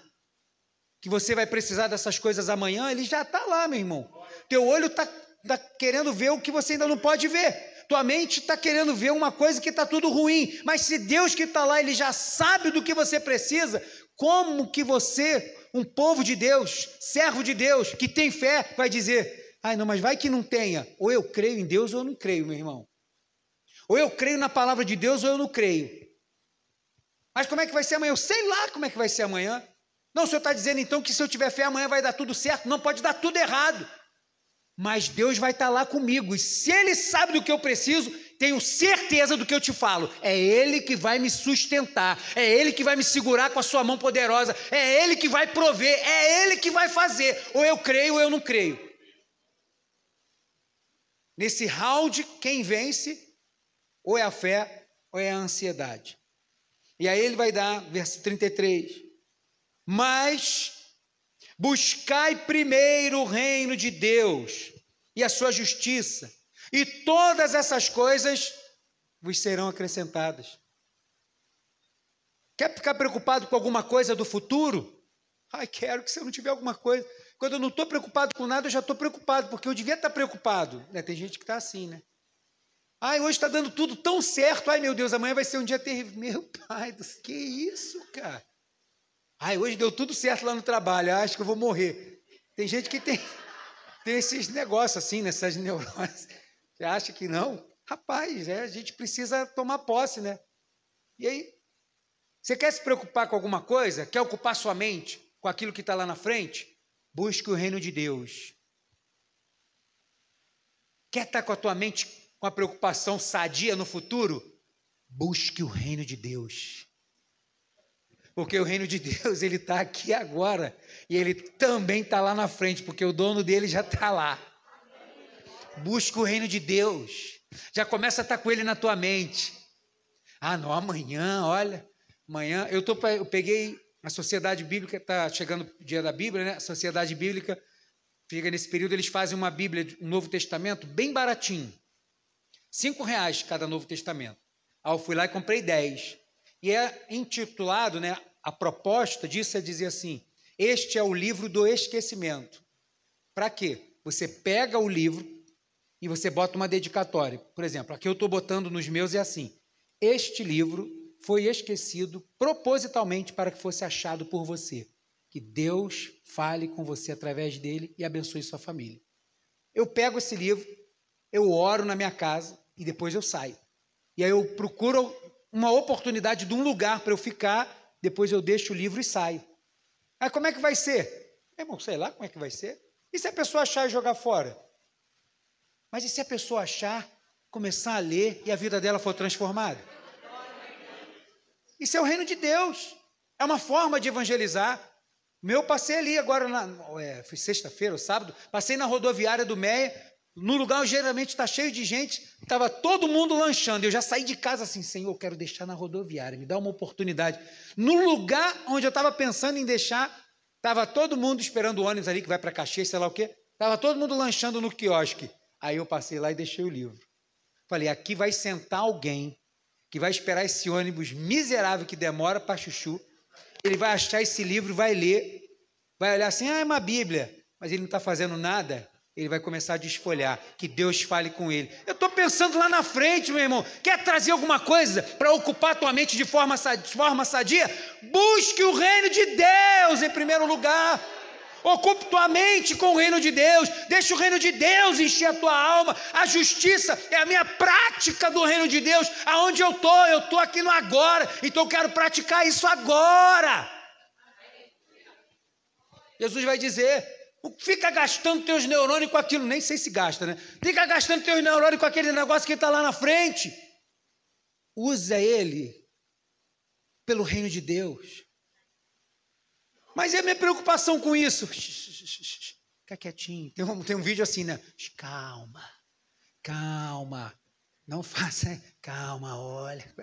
[SPEAKER 1] que você vai precisar dessas coisas amanhã? Ele já está lá, meu irmão. Teu olho está tá querendo ver o que você ainda não pode ver. Tua mente está querendo ver uma coisa que está tudo ruim. Mas se Deus que está lá, Ele já sabe do que você precisa, como que você, um povo de Deus, servo de Deus, que tem fé, vai dizer: Ai, não, mas vai que não tenha. Ou eu creio em Deus ou eu não creio, meu irmão. Ou eu creio na palavra de Deus ou eu não creio. Mas como é que vai ser amanhã? Eu sei lá como é que vai ser amanhã. Não, o senhor está dizendo então que se eu tiver fé amanhã vai dar tudo certo? Não, pode dar tudo errado. Mas Deus vai estar tá lá comigo. E se Ele sabe do que eu preciso, tenho certeza do que eu te falo. É Ele que vai me sustentar. É Ele que vai me segurar com a sua mão poderosa. É Ele que vai prover. É Ele que vai fazer. Ou eu creio ou eu não creio. Nesse round, quem vence ou é a fé ou é a ansiedade. E aí ele vai dar, verso 33. Mas buscai primeiro o reino de Deus e a sua justiça, e todas essas coisas vos serão acrescentadas. Quer ficar preocupado com alguma coisa do futuro? Ai, quero que se eu não tiver alguma coisa. Quando eu não estou preocupado com nada, eu já estou preocupado, porque eu devia estar preocupado. Né? Tem gente que está assim, né? Ai, hoje está dando tudo tão certo. Ai, meu Deus, amanhã vai ser um dia terrível. Meu pai, que isso, cara? Ai, hoje deu tudo certo lá no trabalho. Acho que eu vou morrer. Tem gente que tem, tem esses negócios assim, nessas neuroses. Você acha que não? Rapaz, é, a gente precisa tomar posse, né? E aí, você quer se preocupar com alguma coisa? Quer ocupar sua mente com aquilo que está lá na frente? Busque o reino de Deus. Quer estar com a tua mente com a preocupação sadia no futuro? Busque o reino de Deus. Porque o reino de Deus, ele está aqui agora. E ele também está lá na frente, porque o dono dele já está lá. Busque o reino de Deus. Já começa a estar com ele na tua mente. Ah, não, amanhã, olha. Amanhã, eu, tô, eu peguei a sociedade bíblica está chegando o dia da Bíblia, né? A sociedade bíblica fica nesse período, eles fazem uma Bíblia, um Novo Testamento, bem baratinho. Cinco reais cada Novo Testamento. Aí eu fui lá e comprei dez. E é intitulado, né? A proposta disso é dizer assim: este é o livro do esquecimento. Para quê? Você pega o livro e você bota uma dedicatória. Por exemplo, aqui eu estou botando nos meus é assim: este livro foi esquecido propositalmente para que fosse achado por você. Que Deus fale com você através dele e abençoe sua família. Eu pego esse livro, eu oro na minha casa e depois eu saio. E aí eu procuro uma oportunidade de um lugar para eu ficar, depois eu deixo o livro e saio. Aí como é que vai ser? Irmão, sei lá como é que vai ser. E se a pessoa achar e jogar fora? Mas e se a pessoa achar, começar a ler e a vida dela for transformada? Isso é o reino de Deus. É uma forma de evangelizar. Meu passei ali agora, na, é, sexta-feira sábado, passei na rodoviária do Meia, no lugar geralmente está cheio de gente, estava todo mundo lanchando. Eu já saí de casa assim, Senhor, eu quero deixar na rodoviária, me dá uma oportunidade. No lugar onde eu estava pensando em deixar, estava todo mundo esperando o ônibus ali que vai para Caxias, sei lá o quê. Estava todo mundo lanchando no quiosque. Aí eu passei lá e deixei o livro. Falei, aqui vai sentar alguém que vai esperar esse ônibus miserável que demora para chuchu. Ele vai achar esse livro, vai ler, vai olhar assim, ah, é uma Bíblia, mas ele não está fazendo nada. Ele vai começar a desfolhar, que Deus fale com ele. Eu estou pensando lá na frente, meu irmão. Quer trazer alguma coisa para ocupar tua mente de forma, de forma sadia? Busque o reino de Deus em primeiro lugar. Ocupe tua mente com o reino de Deus, deixa o reino de Deus encher a tua alma. A justiça é a minha prática do reino de Deus. Aonde eu estou? Eu estou aqui no agora, então eu quero praticar isso agora. Jesus vai dizer: fica gastando teus neurônios com aquilo, nem sei se gasta, né? Fica gastando teus neurônios com aquele negócio que está lá na frente. Usa ele pelo reino de Deus. Mas e a minha preocupação com isso? Fica quietinho. Tem um, tem um vídeo assim, né? Calma, calma. Não faça, calma, olha.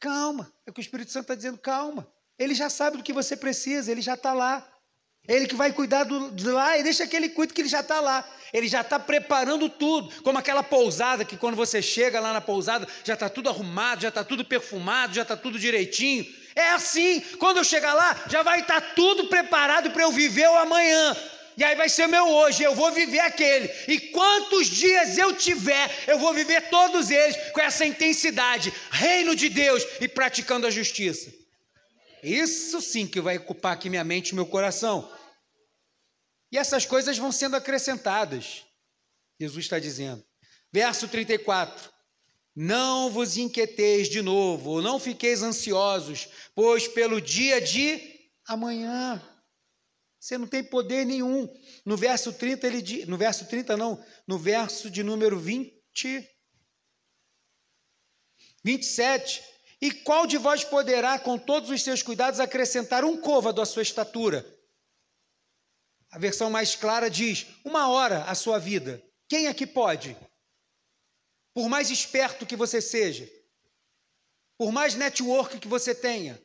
[SPEAKER 1] Calma. É o que o Espírito Santo está dizendo, calma. Ele já sabe do que você precisa, ele já está lá. Ele que vai cuidar do, de lá e deixa que ele cuide que ele já está lá. Ele já está preparando tudo, como aquela pousada que quando você chega lá na pousada já está tudo arrumado, já está tudo perfumado, já está tudo direitinho. É assim, quando eu chegar lá, já vai estar tá tudo preparado para eu viver o amanhã. E aí vai ser meu hoje, eu vou viver aquele. E quantos dias eu tiver, eu vou viver todos eles com essa intensidade, reino de Deus e praticando a justiça. Isso sim que vai ocupar aqui minha mente e meu coração. E essas coisas vão sendo acrescentadas. Jesus está dizendo. Verso 34. Não vos inquieteis de novo, não fiqueis ansiosos, pois pelo dia de amanhã você não tem poder nenhum. No verso 30 ele diz, no verso 30 não, no verso de número 20 27, e qual de vós poderá com todos os seus cuidados acrescentar um côvado à sua estatura? A versão mais clara diz: uma hora à sua vida. Quem é que pode? Por mais esperto que você seja, por mais network que você tenha,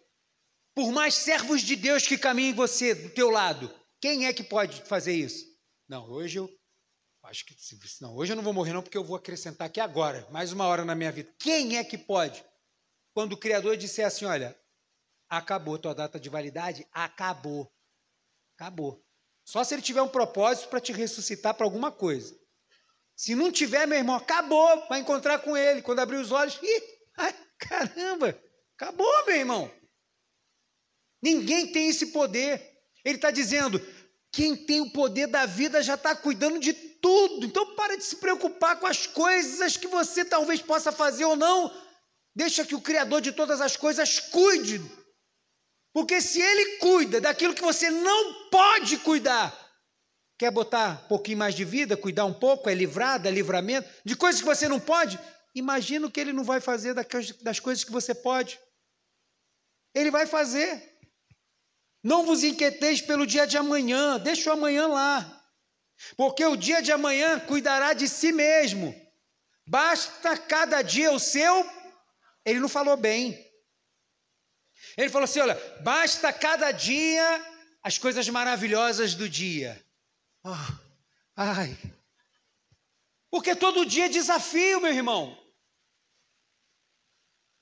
[SPEAKER 1] por mais servos de Deus que caminhem você do teu lado, quem é que pode fazer isso? Não, hoje eu acho que não, hoje eu não vou morrer não porque eu vou acrescentar aqui agora, mais uma hora na minha vida. Quem é que pode? Quando o criador disser assim, olha, acabou tua data de validade, acabou. Acabou. Só se ele tiver um propósito para te ressuscitar para alguma coisa. Se não tiver, meu irmão, acabou. Vai encontrar com ele. Quando abrir os olhos, ih, ai, caramba, acabou, meu irmão. Ninguém tem esse poder. Ele está dizendo: quem tem o poder da vida já está cuidando de tudo. Então, para de se preocupar com as coisas que você talvez possa fazer ou não. Deixa que o Criador de todas as coisas cuide porque se ele cuida daquilo que você não pode cuidar, quer botar um pouquinho mais de vida, cuidar um pouco, é livrado, é livramento, de coisas que você não pode, imagina o que ele não vai fazer das coisas que você pode. Ele vai fazer. Não vos inquieteis pelo dia de amanhã, deixa o amanhã lá. Porque o dia de amanhã cuidará de si mesmo. Basta cada dia o seu. Ele não falou bem. Ele falou assim: olha, basta cada dia as coisas maravilhosas do dia. Oh, ai. Porque todo dia é desafio, meu irmão.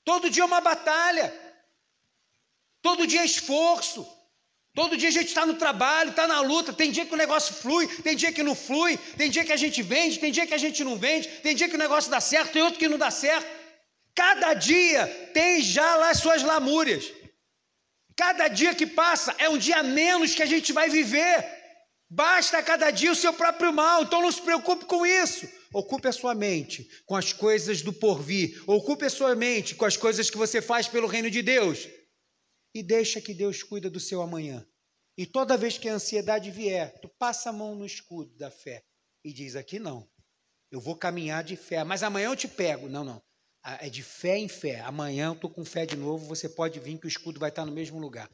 [SPEAKER 1] Todo dia é uma batalha. Todo dia é esforço. Todo dia a gente está no trabalho, está na luta. Tem dia que o negócio flui, tem dia que não flui, tem dia que a gente vende, tem dia que a gente não vende, tem dia que o negócio dá certo, tem outro que não dá certo. Cada dia tem já lá as suas lamúrias. Cada dia que passa é um dia menos que a gente vai viver. Basta cada dia o seu próprio mal, então não se preocupe com isso. Ocupe a sua mente com as coisas do porvir. Ocupe a sua mente com as coisas que você faz pelo reino de Deus. E deixa que Deus cuida do seu amanhã. E toda vez que a ansiedade vier, tu passa a mão no escudo da fé e diz aqui não. Eu vou caminhar de fé, mas amanhã eu te pego. Não, não. É de fé em fé. Amanhã eu estou com fé de novo, você pode vir que o escudo vai estar no mesmo lugar.